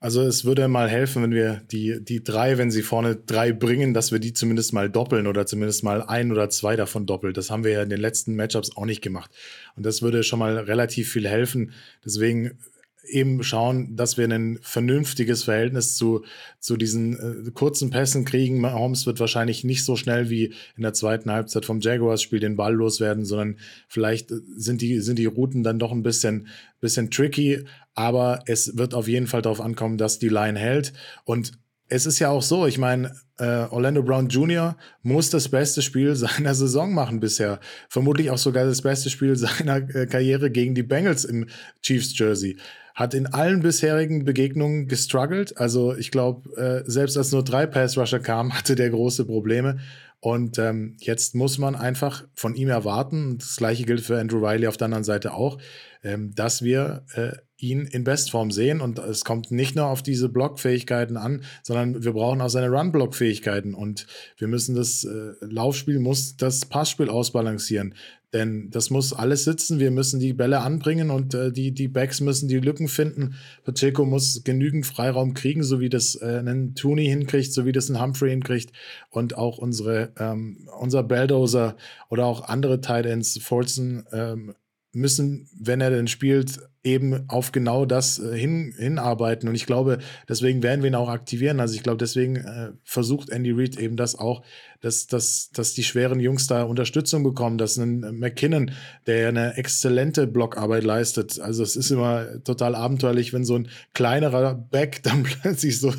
Also es würde mal helfen, wenn wir die, die drei, wenn sie vorne drei bringen, dass wir die zumindest mal doppeln oder zumindest mal ein oder zwei davon doppelt. Das haben wir ja in den letzten Matchups auch nicht gemacht. Und das würde schon mal relativ viel helfen. Deswegen eben schauen, dass wir ein vernünftiges Verhältnis zu, zu diesen äh, kurzen Pässen kriegen. Mahomes wird wahrscheinlich nicht so schnell wie in der zweiten Halbzeit vom Jaguars-Spiel den Ball loswerden, sondern vielleicht sind die, sind die Routen dann doch ein bisschen, bisschen tricky. Aber es wird auf jeden Fall darauf ankommen, dass die Line hält. Und es ist ja auch so, ich meine, äh, Orlando Brown Jr. muss das beste Spiel seiner Saison machen bisher. Vermutlich auch sogar das beste Spiel seiner äh, Karriere gegen die Bengals im Chiefs Jersey hat in allen bisherigen Begegnungen gestruggelt. Also ich glaube, äh, selbst als nur drei Pass-Rusher kamen, hatte der große Probleme. Und ähm, jetzt muss man einfach von ihm erwarten, das gleiche gilt für Andrew Riley auf der anderen Seite auch, ähm, dass wir äh, ihn in Bestform sehen. Und es kommt nicht nur auf diese Blockfähigkeiten an, sondern wir brauchen auch seine Run-Block-Fähigkeiten. Und wir müssen das äh, Laufspiel, muss das Passspiel ausbalancieren. Denn das muss alles sitzen. Wir müssen die Bälle anbringen und äh, die, die Backs müssen die Lücken finden. Pacheco muss genügend Freiraum kriegen, so wie das äh, ein Tooney hinkriegt, so wie das ein Humphrey hinkriegt. Und auch unsere, ähm, unser Belldozer oder auch andere Tight Ends, Fortson, ähm, müssen, wenn er denn spielt, eben auf genau das äh, hin, hinarbeiten. Und ich glaube, deswegen werden wir ihn auch aktivieren. Also ich glaube, deswegen äh, versucht Andy Reid eben das auch dass, dass, dass die schweren Jungs da Unterstützung bekommen, dass ein McKinnon, der eine exzellente Blockarbeit leistet. Also es ist immer total abenteuerlich, wenn so ein kleinerer Back dann plötzlich so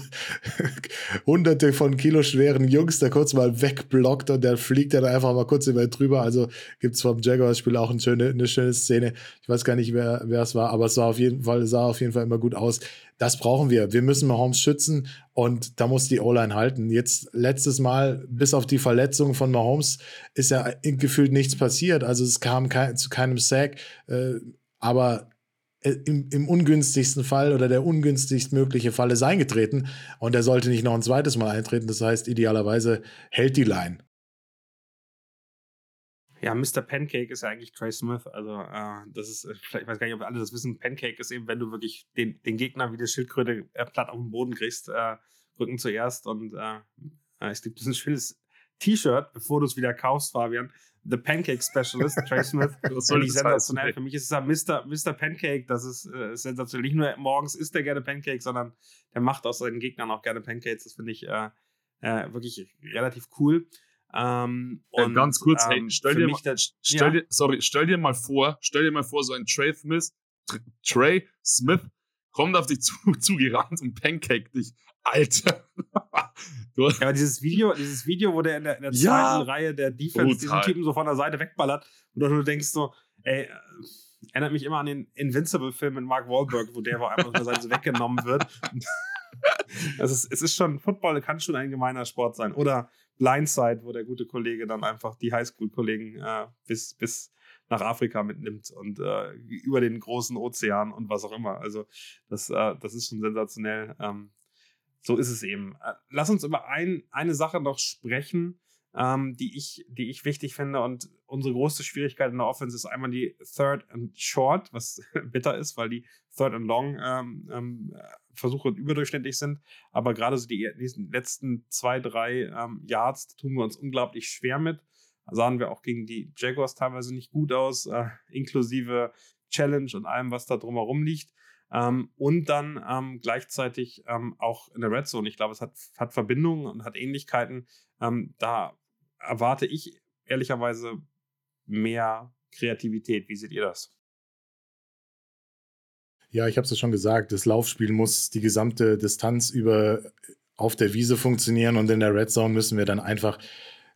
hunderte von Kilo schweren Jungs da kurz mal wegblockt und der fliegt dann einfach mal kurz über drüber. Also gibt es vom Jaguars-Spiel auch eine schöne, eine schöne Szene. Ich weiß gar nicht, wer, wer es war, aber es war auf jeden Fall, sah auf jeden Fall immer gut aus das brauchen wir. Wir müssen Mahomes schützen und da muss die O-Line halten. Jetzt letztes Mal, bis auf die Verletzung von Mahomes, ist ja gefühlt nichts passiert. Also es kam kein, zu keinem Sack, äh, aber äh, im, im, ungünstigsten Fall oder der ungünstigst mögliche Fall ist eingetreten und er sollte nicht noch ein zweites Mal eintreten. Das heißt, idealerweise hält die Line. Ja, Mr. Pancake ist ja eigentlich Trey Smith. Also, äh, das ist, äh, ich weiß gar nicht, ob alle das wissen. Pancake ist eben, wenn du wirklich den, den Gegner wie die Schildkröte äh, platt auf den Boden kriegst, äh, Rücken zuerst. Und äh, äh es gibt ein schönes T-Shirt, bevor du es wieder kaufst, Fabian. The Pancake Specialist, Trey Smith. das soll ich sensationell. Heißen, Für mich ist es ja Mr. Mr. Pancake. Das ist äh, sensationell. Nicht nur morgens isst er gerne Pancake, sondern der macht aus seinen Gegnern auch gerne Pancakes. Das finde ich wirklich relativ cool. Ähm, äh, und, ganz kurz, ähm, hey, stell dir mal, das, stell ja. dir, sorry, stell dir mal vor, stell dir mal vor, so ein Trey Smith, Trey Smith kommt auf dich zu, zugerannt und pancake dich. Alter. ja, aber dieses Video, dieses Video, wo der in der, in der ja, zweiten Reihe der Defense brutal. diesen Typen so von der Seite wegballert und du denkst so, ey, erinnert mich immer an den Invincible-Film mit Mark Wahlberg, wo der wo einfach von der Seite so weggenommen wird. also es, es ist schon, Football kann schon ein gemeiner Sport sein. Oder Blindside, wo der gute Kollege dann einfach die Highschool-Kollegen äh, bis, bis nach Afrika mitnimmt und äh, über den großen Ozean und was auch immer. Also das, äh, das ist schon sensationell. Ähm, so ist es eben. Äh, lass uns über ein, eine Sache noch sprechen, ähm, die, ich, die ich wichtig finde. Und unsere große Schwierigkeit in der Offense ist einmal die Third and Short, was bitter ist, weil die Third and Long ähm, ähm, Versuche überdurchschnittlich sind. Aber gerade so die, letzten zwei, drei ähm, Yards tun wir uns unglaublich schwer mit. Da sahen wir auch gegen die Jaguars teilweise nicht gut aus, äh, inklusive Challenge und allem, was da drumherum liegt. Ähm, und dann ähm, gleichzeitig ähm, auch in der Red Zone. Ich glaube, es hat, hat Verbindungen und hat Ähnlichkeiten. Ähm, da erwarte ich ehrlicherweise mehr Kreativität. Wie seht ihr das? Ja, ich habe es ja schon gesagt, das Laufspiel muss die gesamte Distanz über auf der Wiese funktionieren und in der Red Zone müssen wir dann einfach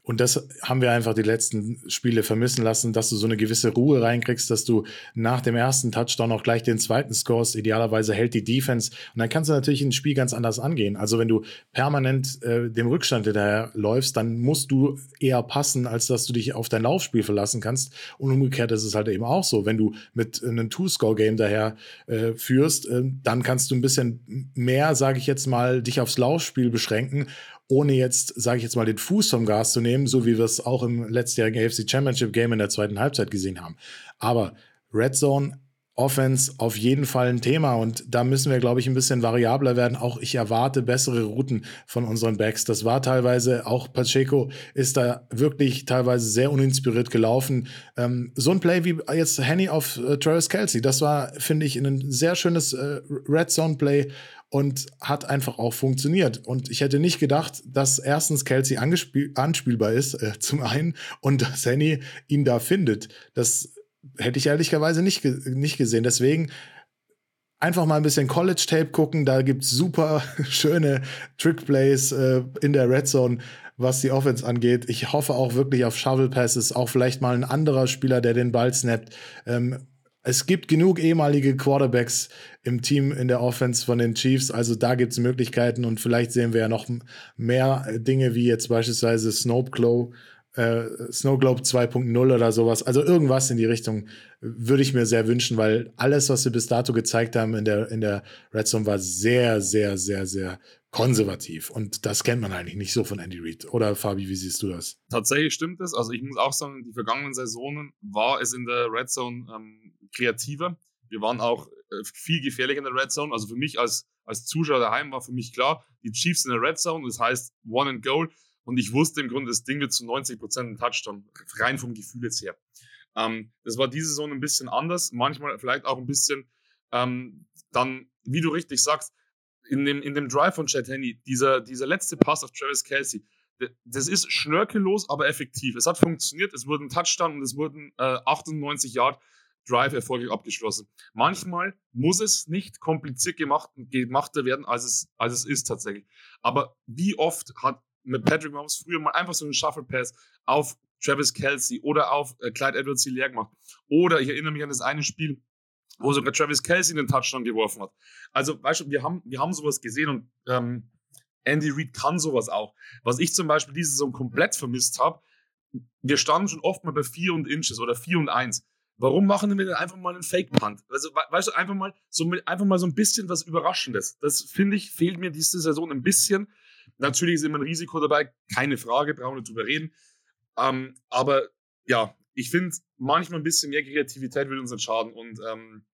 und das haben wir einfach die letzten Spiele vermissen lassen, dass du so eine gewisse Ruhe reinkriegst, dass du nach dem ersten Touchdown auch gleich den zweiten scorest. Idealerweise hält die Defense. Und dann kannst du natürlich ein Spiel ganz anders angehen. Also wenn du permanent äh, dem Rückstand hinterher läufst, dann musst du eher passen, als dass du dich auf dein Laufspiel verlassen kannst. Und umgekehrt ist es halt eben auch so. Wenn du mit einem Two-Score-Game daher äh, führst, äh, dann kannst du ein bisschen mehr, sage ich jetzt mal, dich aufs Laufspiel beschränken ohne jetzt, sage ich jetzt mal, den Fuß vom Gas zu nehmen, so wie wir es auch im letztjährigen AFC Championship Game in der zweiten Halbzeit gesehen haben. Aber Red Zone Offense auf jeden Fall ein Thema und da müssen wir, glaube ich, ein bisschen variabler werden. Auch ich erwarte bessere Routen von unseren Backs. Das war teilweise, auch Pacheco ist da wirklich teilweise sehr uninspiriert gelaufen. Ähm, so ein Play wie jetzt Henny auf äh, Travis Kelsey, das war, finde ich, ein sehr schönes äh, Red Zone Play und hat einfach auch funktioniert. Und ich hätte nicht gedacht, dass erstens Kelsey anspielbar ist, äh, zum einen, und dass Henny ihn da findet. Das hätte ich ehrlicherweise nicht, nicht gesehen. Deswegen einfach mal ein bisschen College-Tape gucken. Da gibt es super schöne Trick-Plays äh, in der Red Zone, was die Offense angeht. Ich hoffe auch wirklich auf Shovel Passes, auch vielleicht mal ein anderer Spieler, der den Ball snappt. Ähm, es gibt genug ehemalige Quarterbacks im Team in der Offense von den Chiefs. Also da gibt es Möglichkeiten und vielleicht sehen wir ja noch mehr Dinge wie jetzt beispielsweise Snowglobe, äh, Snowglobe 2.0 oder sowas. Also irgendwas in die Richtung würde ich mir sehr wünschen, weil alles, was wir bis dato gezeigt haben in der, in der Red Zone, war sehr, sehr, sehr, sehr konservativ. Und das kennt man eigentlich nicht so von Andy Reid. Oder Fabi, wie siehst du das? Tatsächlich stimmt es. Also ich muss auch sagen, die vergangenen Saisonen war es in der Red Zone ähm, kreativer. Wir waren auch äh, viel gefährlicher in der Red Zone. Also für mich als, als Zuschauer daheim war für mich klar, die Chiefs in der Red Zone, das heißt One and Goal. Und ich wusste im Grunde, das Ding wird zu 90 Prozent ein Touchdown, rein vom Gefühl jetzt her. Ähm, das war diese Saison ein bisschen anders, manchmal vielleicht auch ein bisschen ähm, dann, wie du richtig sagst, in dem, in dem Drive von Chad Henney, dieser, dieser letzte Pass auf Travis Kelsey, das ist schnörkellos, aber effektiv. Es hat funktioniert, es wurden Touchdown und es wurden äh, 98 Yard Drive erfolgreich abgeschlossen. Manchmal muss es nicht kompliziert gemacht, gemachter werden, als es, als es ist tatsächlich. Aber wie oft hat mit Patrick Mahomes früher mal einfach so einen Shuffle Pass auf Travis Kelsey oder auf äh, Clyde Edwards leer gemacht? Oder ich erinnere mich an das eine Spiel, wo sogar Travis Kelsey den Touchdown geworfen hat. Also, weißt du, wir haben, wir haben sowas gesehen und ähm, Andy Reid kann sowas auch. Was ich zum Beispiel diese Saison komplett vermisst habe, wir standen schon oft mal bei 4 und Inches oder 4 und 1. Warum machen wir denn einfach mal einen Fake-Punt? Also, weißt du, einfach mal, so einfach mal so ein bisschen was Überraschendes. Das finde ich, fehlt mir diese Saison ein bisschen. Natürlich ist immer ein Risiko dabei, keine Frage, brauchen wir drüber reden. Ähm, aber ja, ich finde, manchmal ein bisschen mehr Kreativität würde uns nicht schaden und ähm,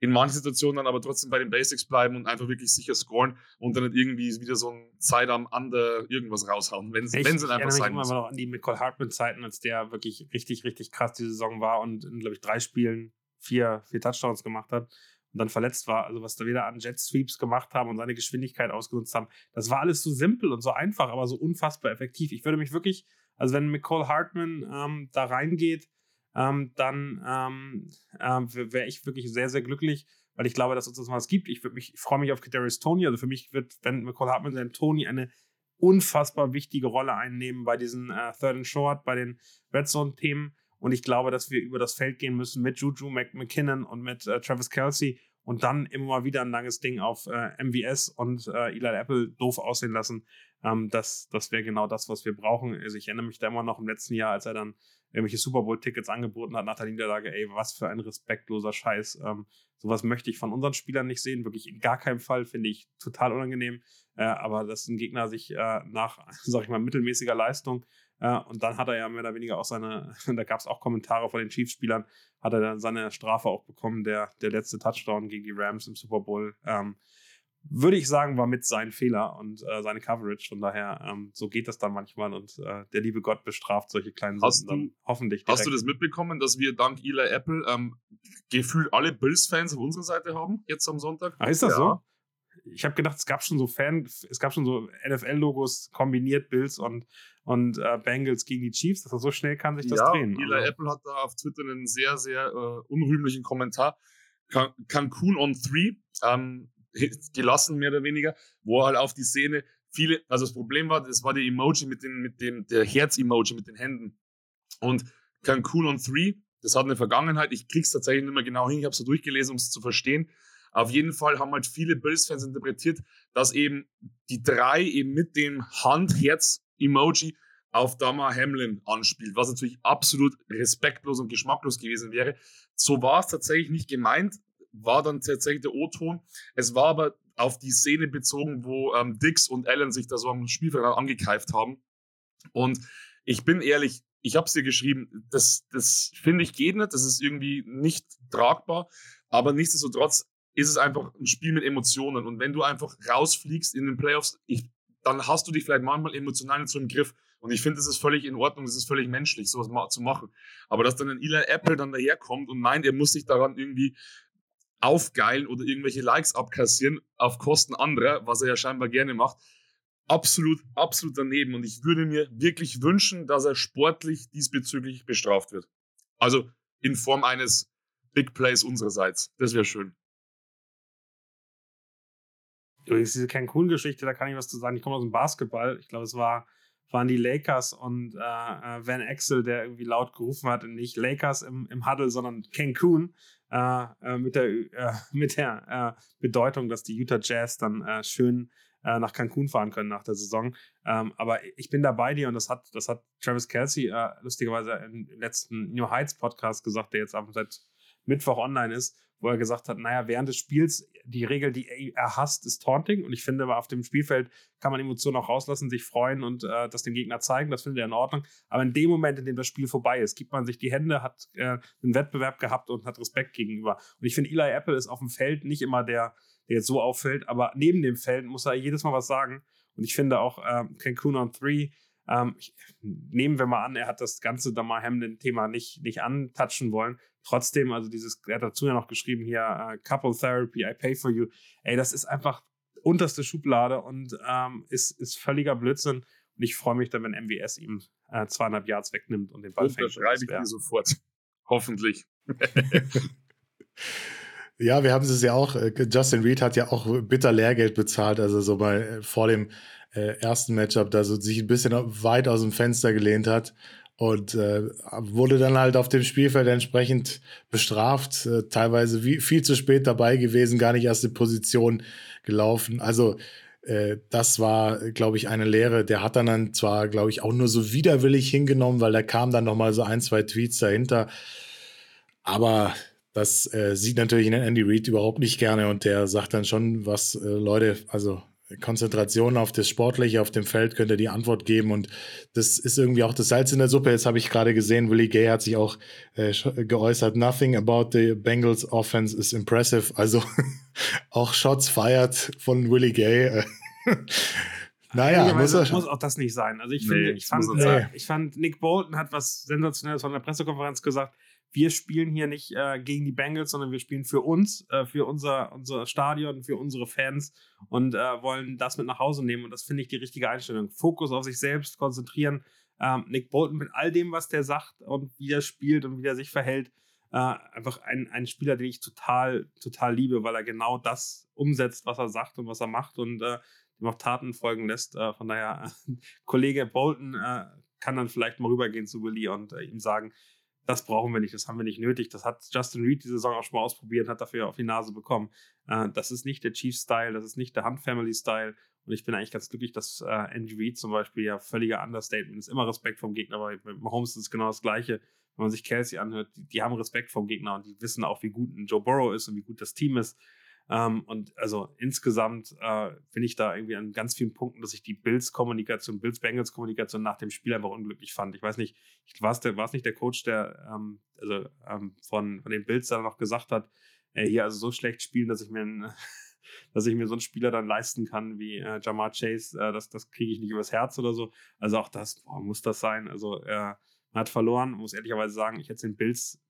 in manchen Situationen dann aber trotzdem bei den Basics bleiben und einfach wirklich sicher scoren und dann nicht irgendwie wieder so ein Zeit am Under irgendwas raushauen, wenn, es einfach sein muss. Ich noch an die Nicole Hartman-Zeiten, als der wirklich richtig, richtig krass die Saison war und in, glaube ich, drei Spielen vier, vier Touchdowns gemacht hat und dann verletzt war. Also was da wieder an Jet Sweeps gemacht haben und seine Geschwindigkeit ausgenutzt haben, das war alles so simpel und so einfach, aber so unfassbar effektiv. Ich würde mich wirklich, also wenn Nicole Hartman ähm, da reingeht, ähm, dann ähm, äh, wäre ich wirklich sehr, sehr glücklich, weil ich glaube, dass uns das was gibt. Ich, ich freue mich auf Kadarius Tony. Also für mich wird, wenn McCall Hartman sein Tony eine unfassbar wichtige Rolle einnehmen bei diesen äh, Third and Short, bei den Red Zone-Themen. Und ich glaube, dass wir über das Feld gehen müssen mit Juju McKinnon und mit äh, Travis Kelsey und dann immer mal wieder ein langes Ding auf äh, MVS und äh, Eli Apple doof aussehen lassen. Ähm, das das wäre genau das, was wir brauchen. Also ich erinnere mich da immer noch im letzten Jahr, als er dann irgendwelche Super Bowl-Tickets angeboten hat nach der Niederlage. Ey, was für ein respektloser Scheiß. Ähm, sowas möchte ich von unseren Spielern nicht sehen. Wirklich in gar keinem Fall finde ich total unangenehm. Äh, aber dass ein Gegner sich äh, nach, sag ich mal, mittelmäßiger Leistung äh, und dann hat er ja mehr oder weniger auch seine, da gab es auch Kommentare von den Chiefs-Spielern, hat er dann seine Strafe auch bekommen, der, der letzte Touchdown gegen die Rams im Super Bowl. Ähm, würde ich sagen, war mit sein Fehler und äh, seine Coverage. Von daher, ähm, so geht das dann manchmal und äh, der liebe Gott bestraft solche kleinen hast dann hoffentlich. Direkt. Hast du das mitbekommen, dass wir dank Eli Apple ähm, gefühlt alle Bills-Fans auf unserer Seite haben, jetzt am Sonntag? Ah, ist das ja. so? Ich habe gedacht, es gab schon so Fan, es gab schon so NFL-Logos kombiniert, Bills und, und äh, Bengals gegen die Chiefs. Dass er so schnell kann sich das ja, drehen. Eli also. Apple hat da auf Twitter einen sehr, sehr äh, unrühmlichen Kommentar. Can Cancun on three. Ähm, gelassen, mehr oder weniger, wo er halt auf die Szene viele, also das Problem war, das war der Emoji mit dem, mit dem, der Herz-Emoji mit den Händen. Und Cancun on 3, das hat eine Vergangenheit, ich krieg's tatsächlich nicht mehr genau hin, ich habe so durchgelesen, um es zu verstehen. Auf jeden Fall haben halt viele Bills-Fans interpretiert, dass eben die drei eben mit dem Hand-Herz-Emoji auf Dama Hamlin anspielt, was natürlich absolut respektlos und geschmacklos gewesen wäre. So war es tatsächlich nicht gemeint war dann tatsächlich der O-Ton. Es war aber auf die Szene bezogen, wo ähm, Dix und Allen sich da so am Spielfeld angekeift haben. Und ich bin ehrlich, ich habe es dir geschrieben, das, das finde ich geht nicht, das ist irgendwie nicht tragbar, aber nichtsdestotrotz ist es einfach ein Spiel mit Emotionen. Und wenn du einfach rausfliegst in den Playoffs, ich, dann hast du dich vielleicht manchmal emotional nicht so im Griff. Und ich finde, es ist völlig in Ordnung, es ist völlig menschlich, sowas zu machen. Aber dass dann ein Eli Apple dann daherkommt und meint, er muss sich daran irgendwie aufgeilen oder irgendwelche Likes abkassieren auf Kosten anderer, was er ja scheinbar gerne macht. Absolut, absolut daneben. Und ich würde mir wirklich wünschen, dass er sportlich diesbezüglich bestraft wird. Also in Form eines Big Plays unsererseits. Das wäre schön. Übrigens, diese Cancun-Geschichte, da kann ich was zu sagen. Ich komme aus dem Basketball. Ich glaube, es war waren die Lakers und äh, äh, Van Axel, der irgendwie laut gerufen hat, nicht Lakers im, im Huddle, sondern Cancun. Äh, äh, mit der, äh, mit der Bedeutung, dass die Utah Jazz dann schön nach Cancun fahren können nach der Saison. Ähm, aber ich bin da bei dir und das hat, das hat Travis Kelsey lustigerweise im letzten New Heights Podcast gesagt, der jetzt seit Mittwoch online ist wo er gesagt hat, naja, während des Spiels, die Regel, die er hasst, ist Taunting. Und ich finde, auf dem Spielfeld kann man Emotionen auch rauslassen, sich freuen und äh, das dem Gegner zeigen. Das findet er in Ordnung. Aber in dem Moment, in dem das Spiel vorbei ist, gibt man sich die Hände, hat äh, einen Wettbewerb gehabt und hat Respekt gegenüber. Und ich finde, Eli Apple ist auf dem Feld nicht immer der, der jetzt so auffällt, aber neben dem Feld muss er jedes Mal was sagen. Und ich finde auch äh, Cancun on Three, ähm, ich, nehmen wir mal an, er hat das ganze Damar Hamlin-Thema nicht, nicht antatschen wollen. Trotzdem, also dieses, er hat dazu ja noch geschrieben hier, uh, Couple Therapy, I pay for you. Ey, das ist einfach unterste Schublade und ähm, ist, ist völliger Blödsinn. Und ich freue mich dann, wenn MWS ihm äh, zweieinhalb Yards wegnimmt und den Ball fängt. Unterschreibe ich dir sofort. Hoffentlich. ja, wir haben es ja auch, äh, Justin Reed hat ja auch bitter Lehrgeld bezahlt, also so mal äh, vor dem äh, ersten Matchup da so sich ein bisschen weit aus dem Fenster gelehnt hat und äh, wurde dann halt auf dem Spielfeld entsprechend bestraft, äh, teilweise wie, viel zu spät dabei gewesen, gar nicht erst in Position gelaufen. Also äh, das war, glaube ich, eine Lehre. Der hat dann, dann zwar, glaube ich, auch nur so widerwillig hingenommen, weil da kam dann noch mal so ein, zwei Tweets dahinter. Aber das äh, sieht natürlich Andy Reid überhaupt nicht gerne und der sagt dann schon, was äh, Leute, also Konzentration auf das Sportliche, auf dem Feld könnte die Antwort geben. Und das ist irgendwie auch das Salz in der Suppe. Jetzt habe ich gerade gesehen, Willie Gay hat sich auch äh, geäußert, nothing about the Bengals offense is impressive. Also auch Shots feiert von Willie Gay. naja, muss, muss, auch das nicht sein. Also ich nee, finde, ich fand, äh, ich fand, Nick Bolton hat was Sensationelles von der Pressekonferenz gesagt wir spielen hier nicht äh, gegen die Bengals, sondern wir spielen für uns, äh, für unser, unser Stadion, für unsere Fans und äh, wollen das mit nach Hause nehmen. Und das finde ich die richtige Einstellung. Fokus auf sich selbst, konzentrieren. Ähm, Nick Bolton mit all dem, was der sagt und wie er spielt und wie er sich verhält, äh, einfach ein, ein Spieler, den ich total, total liebe, weil er genau das umsetzt, was er sagt und was er macht und äh, dem auch Taten folgen lässt. Äh, von daher, Kollege Bolton kann dann vielleicht mal rübergehen zu Willi und ihm sagen, das brauchen wir nicht, das haben wir nicht nötig. Das hat Justin Reed diese Saison auch schon mal ausprobiert, hat dafür auf die Nase bekommen. Äh, das ist nicht der Chiefs-Style, das ist nicht der Hunt-Family-Style. Und ich bin eigentlich ganz glücklich, dass äh, Andy Reid zum Beispiel ja völliger Understatement ist, immer Respekt vom Gegner, aber mit Mahomes ist es genau das Gleiche. Wenn man sich Kelsey anhört, die, die haben Respekt vom Gegner und die wissen auch, wie gut ein Joe Burrow ist und wie gut das Team ist. Ähm, und also insgesamt äh, bin ich da irgendwie an ganz vielen Punkten, dass ich die Bills-Kommunikation, Bills-Bengals-Kommunikation nach dem Spiel einfach unglücklich fand. Ich weiß nicht, war es nicht der Coach, der ähm, also, ähm, von, von den Bills da noch gesagt hat, äh, hier also so schlecht spielen, dass ich mir ein, dass ich mir so einen Spieler dann leisten kann wie äh, Jamar Chase, äh, das, das kriege ich nicht übers Herz oder so. Also auch das, boah, muss das sein. Also er hat verloren, muss ehrlicherweise sagen, ich hätte den Bills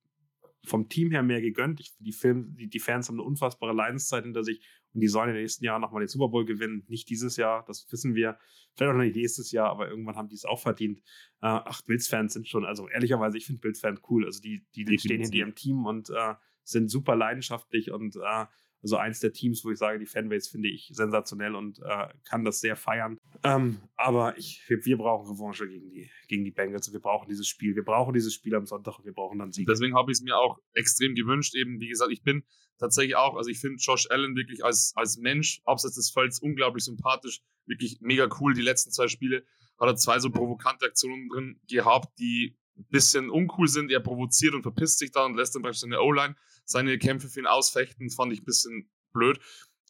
vom Team her mehr gegönnt. Ich, die, Film, die, die, Fans haben eine unfassbare Leidenszeit hinter sich und die sollen in den nächsten Jahren nochmal den Super Bowl gewinnen. Nicht dieses Jahr, das wissen wir. Vielleicht auch noch nicht nächstes Jahr, aber irgendwann haben die es auch verdient. Äh, ach, Bills-Fans sind schon, also ehrlicherweise, ich finde Bills-Fans cool. Also die, die, die stehen hinter ihrem Team und äh, sind super leidenschaftlich und äh, also eins der Teams, wo ich sage, die Fanbase finde ich sensationell und äh, kann das sehr feiern. Ähm, aber ich, wir, brauchen Revanche gegen die, gegen die Bengals. Wir brauchen dieses Spiel. Wir brauchen dieses Spiel am Sonntag und wir brauchen dann Sieg. Deswegen habe ich es mir auch extrem gewünscht. Eben, wie gesagt, ich bin tatsächlich auch, also ich finde Josh Allen wirklich als, als Mensch, abseits des Felds, unglaublich sympathisch, wirklich mega cool. Die letzten zwei Spiele hat er zwei so provokante Aktionen drin gehabt, die ein bisschen uncool sind. Er provoziert und verpisst sich da und lässt dann praktisch seine O-Line seine Kämpfe für ihn ausfechten. Fand ich ein bisschen blöd.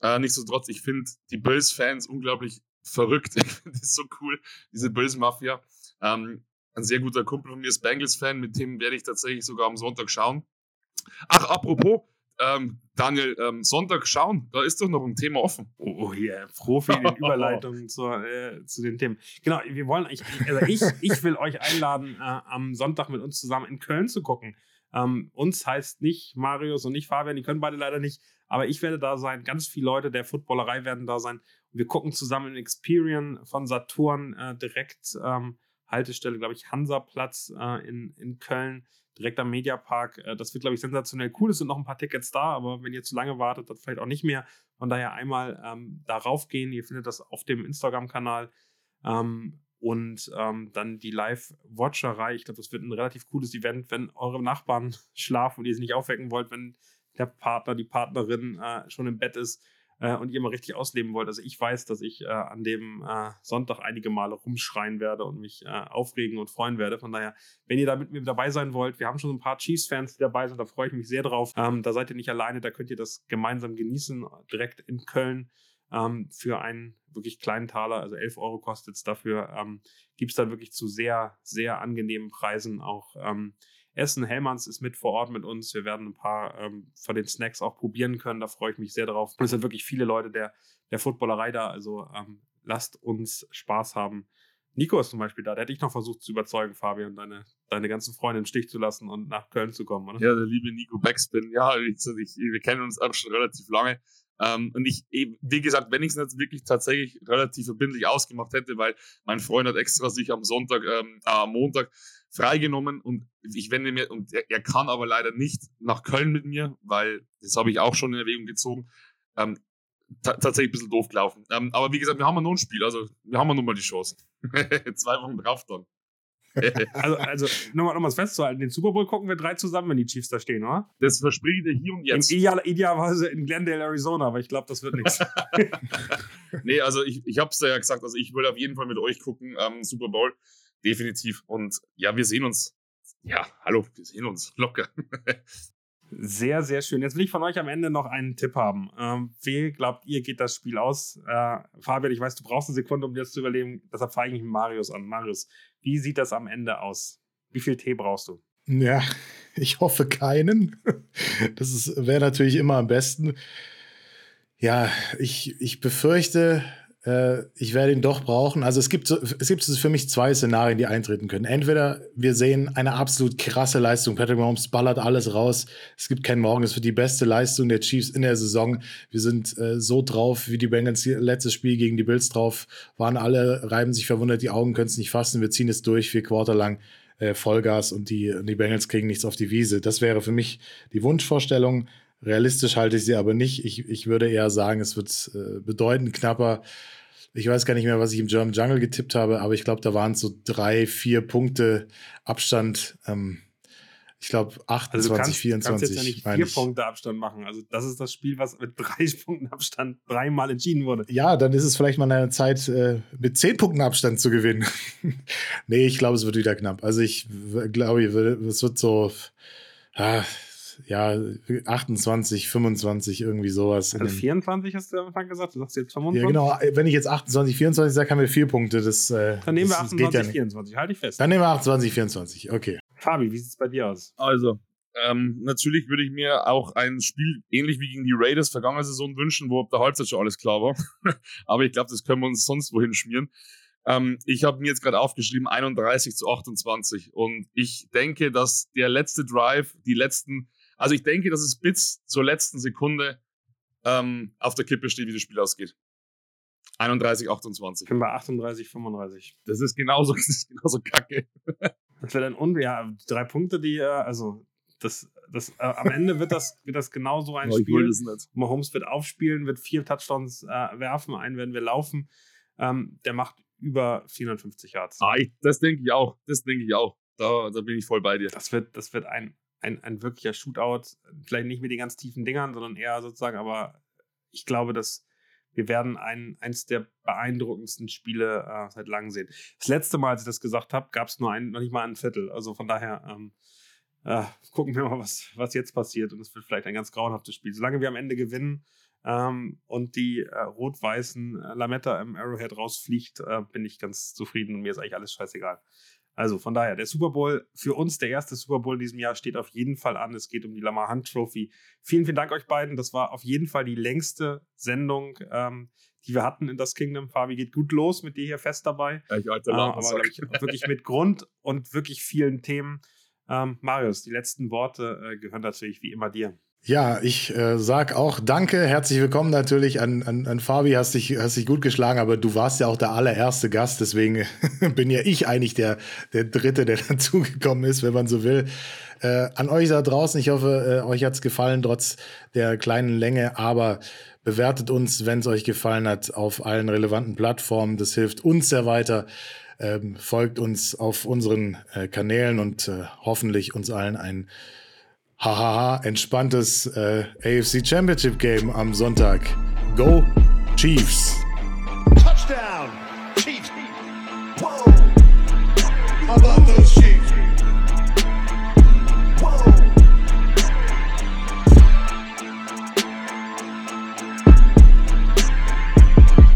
Äh, nichtsdestotrotz, ich finde die Bills-Fans unglaublich verrückt. Ich finde das so cool, diese Bills-Mafia. Ähm, ein sehr guter Kumpel von mir ist Bengals-Fan, mit dem werde ich tatsächlich sogar am Sonntag schauen. Ach, apropos, ähm, Daniel, ähm, Sonntag schauen, da ist doch noch ein Thema offen. Oh, hier, yeah. Profi in den Überleitungen zu, äh, zu den Themen. Genau, wir wollen, ich, also ich, ich will euch einladen, äh, am Sonntag mit uns zusammen in Köln zu gucken. Ähm, uns heißt nicht Marius und nicht Fabian, die können beide leider nicht, aber ich werde da sein. Ganz viele Leute der Footballerei werden da sein. Und wir gucken zusammen in Experian von Saturn äh, direkt ähm, Haltestelle, glaube ich, Hansaplatz äh, in, in Köln, direkt am Mediapark. Äh, das wird, glaube ich, sensationell cool. Es sind noch ein paar Tickets da, aber wenn ihr zu lange wartet, dann vielleicht auch nicht mehr. Von daher einmal ähm, darauf gehen. Ihr findet das auf dem Instagram-Kanal. Ähm, und ähm, dann die Live-Watcherei. Ich glaube, das wird ein relativ cooles Event, wenn eure Nachbarn schlafen und ihr sie nicht aufwecken wollt, wenn der Partner, die Partnerin äh, schon im Bett ist äh, und ihr mal richtig ausleben wollt. Also ich weiß, dass ich äh, an dem äh, Sonntag einige Male rumschreien werde und mich äh, aufregen und freuen werde. Von daher, wenn ihr da mit mir dabei sein wollt, wir haben schon ein paar Chiefs-Fans, die dabei sind, da freue ich mich sehr drauf. Ähm, da seid ihr nicht alleine, da könnt ihr das gemeinsam genießen, direkt in Köln. Ähm, für einen wirklich kleinen Taler, also 11 Euro kostet es dafür, ähm, gibt es dann wirklich zu sehr, sehr angenehmen Preisen auch ähm, Essen. Hellmanns ist mit vor Ort mit uns. Wir werden ein paar ähm, von den Snacks auch probieren können. Da freue ich mich sehr drauf. Es sind wirklich viele Leute der, der Footballerei da. Also ähm, lasst uns Spaß haben. Nico ist zum Beispiel da. Der hätte ich noch versucht zu überzeugen, Fabian, deine, deine ganzen Freunde im Stich zu lassen und nach Köln zu kommen, oder? Ja, der liebe Nico Backspin. Ja, ich, wir kennen uns auch schon relativ lange. Ähm, und ich, wie gesagt, wenn ich es jetzt wirklich tatsächlich relativ verbindlich ausgemacht hätte, weil mein Freund hat extra sich am Sonntag, ähm, äh, am Montag freigenommen und ich wende mir, und er, er, kann aber leider nicht nach Köln mit mir, weil das habe ich auch schon in Erwägung gezogen. Ähm, tatsächlich ein bisschen doof gelaufen. Ähm, aber wie gesagt, wir haben ja noch ein Spiel, also wir haben ja noch mal die Chance. Zwei Wochen drauf dann. also, also nochmal noch mal festzuhalten, den Super Bowl gucken wir drei zusammen, wenn die Chiefs da stehen, oder? Das verspreche ich dir hier und jetzt. In ideal, idealerweise in Glendale, Arizona, aber ich glaube, das wird nichts. nee, also ich, ich habe es ja gesagt, also ich will auf jeden Fall mit euch gucken, ähm, Super Bowl definitiv. Und ja, wir sehen uns. Ja, hallo, wir sehen uns locker. Sehr, sehr schön. Jetzt will ich von euch am Ende noch einen Tipp haben. Ähm, wie glaubt ihr, geht das Spiel aus? Äh, Fabian, ich weiß, du brauchst eine Sekunde, um dir das zu überleben. Deshalb frage ich mich Marius an. Marius, wie sieht das am Ende aus? Wie viel Tee brauchst du? Ja, ich hoffe keinen. Das wäre natürlich immer am besten. Ja, ich, ich befürchte, ich werde ihn doch brauchen. Also es gibt, es gibt für mich zwei Szenarien, die eintreten können. Entweder wir sehen eine absolut krasse Leistung. Patrick Mahomes ballert alles raus. Es gibt keinen Morgen. Es wird die beste Leistung der Chiefs in der Saison. Wir sind äh, so drauf, wie die Bengals letztes Spiel gegen die Bills drauf waren. Alle reiben sich verwundert die Augen, können es nicht fassen. Wir ziehen es durch, vier Quarter lang. Äh, Vollgas und die, die Bengals kriegen nichts auf die Wiese. Das wäre für mich die Wunschvorstellung. Realistisch halte ich sie aber nicht. Ich, ich würde eher sagen, es wird äh, bedeutend knapper. Ich weiß gar nicht mehr, was ich im German Jungle getippt habe, aber ich glaube, da waren es so drei, vier Punkte Abstand. Ähm, ich glaube 28, also du kannst, 24. kannst jetzt ja nicht vier ich. Punkte Abstand machen. Also das ist das Spiel, was mit drei Punkten Abstand dreimal entschieden wurde. Ja, dann ist es vielleicht mal eine Zeit, äh, mit zehn Punkten Abstand zu gewinnen. nee, ich glaube, es wird wieder knapp. Also ich glaube, es wird so, ah, ja, 28, 25, irgendwie sowas. Also 24 hast du am Anfang gesagt, du sagst jetzt 25? Ja, genau. Wenn ich jetzt 28, 24 sage, haben wir vier Punkte. Das, äh, Dann nehmen wir 28, ja 24, halte ich fest. Dann nehmen wir 28, 24, okay. Fabi, wie sieht es bei dir aus? Also, ähm, natürlich würde ich mir auch ein Spiel ähnlich wie gegen die Raiders vergangene Saison wünschen, wo ab der Halbzeit schon alles klar war. Aber ich glaube, das können wir uns sonst wohin schmieren. Ähm, ich habe mir jetzt gerade aufgeschrieben 31 zu 28 und ich denke, dass der letzte Drive, die letzten also ich denke, dass es bis zur letzten Sekunde ähm, auf der Kippe steht, wie das Spiel ausgeht. 31, 28. Ich bin bei 38, 35. Das ist genauso, das ist genauso kacke. Das wäre dann un ja, drei Punkte, die, äh, also das, das, äh, am Ende wird das, wird das genauso ein oh, Spiel. Mahomes wird aufspielen, wird vier Touchdowns äh, werfen, einen werden wir laufen. Ähm, der macht über 450 Yards. Ah, ich, das denke ich auch. Das denke ich auch. Da, da bin ich voll bei dir. Das wird, das wird ein ein, ein wirklicher Shootout. Vielleicht nicht mit den ganz tiefen Dingern, sondern eher sozusagen, aber ich glaube, dass wir werden ein, eins der beeindruckendsten Spiele äh, seit langem sehen. Das letzte Mal, als ich das gesagt habe, gab es nur ein, noch nicht mal ein Viertel. Also von daher ähm, äh, gucken wir mal, was, was jetzt passiert. Und es wird vielleicht ein ganz grauenhaftes Spiel. Solange wir am Ende gewinnen ähm, und die äh, rot-weißen äh, Lametta im Arrowhead rausfliegt, äh, bin ich ganz zufrieden und mir ist eigentlich alles scheißegal. Also von daher, der Super Bowl für uns, der erste Super Bowl in diesem Jahr, steht auf jeden Fall an. Es geht um die Lamar Hunt Trophy. Vielen, vielen Dank euch beiden. Das war auf jeden Fall die längste Sendung, ähm, die wir hatten in das Kingdom. Fabi geht gut los mit dir hier fest dabei. Ja, ich alter äh, aber ich, wirklich mit Grund und wirklich vielen Themen. Ähm, Marius, die letzten Worte äh, gehören natürlich wie immer dir. Ja, ich äh, sag auch Danke, herzlich willkommen natürlich an, an, an Fabi, hast dich, hast dich gut geschlagen, aber du warst ja auch der allererste Gast, deswegen bin ja ich eigentlich der, der Dritte, der dazugekommen ist, wenn man so will. Äh, an euch da draußen, ich hoffe, äh, euch hat's gefallen, trotz der kleinen Länge, aber bewertet uns, wenn es euch gefallen hat, auf allen relevanten Plattformen. Das hilft uns sehr weiter. Ähm, folgt uns auf unseren äh, Kanälen und äh, hoffentlich uns allen ein hahaha entspanntes äh, AFC Championship Game am Sonntag. Go Chiefs!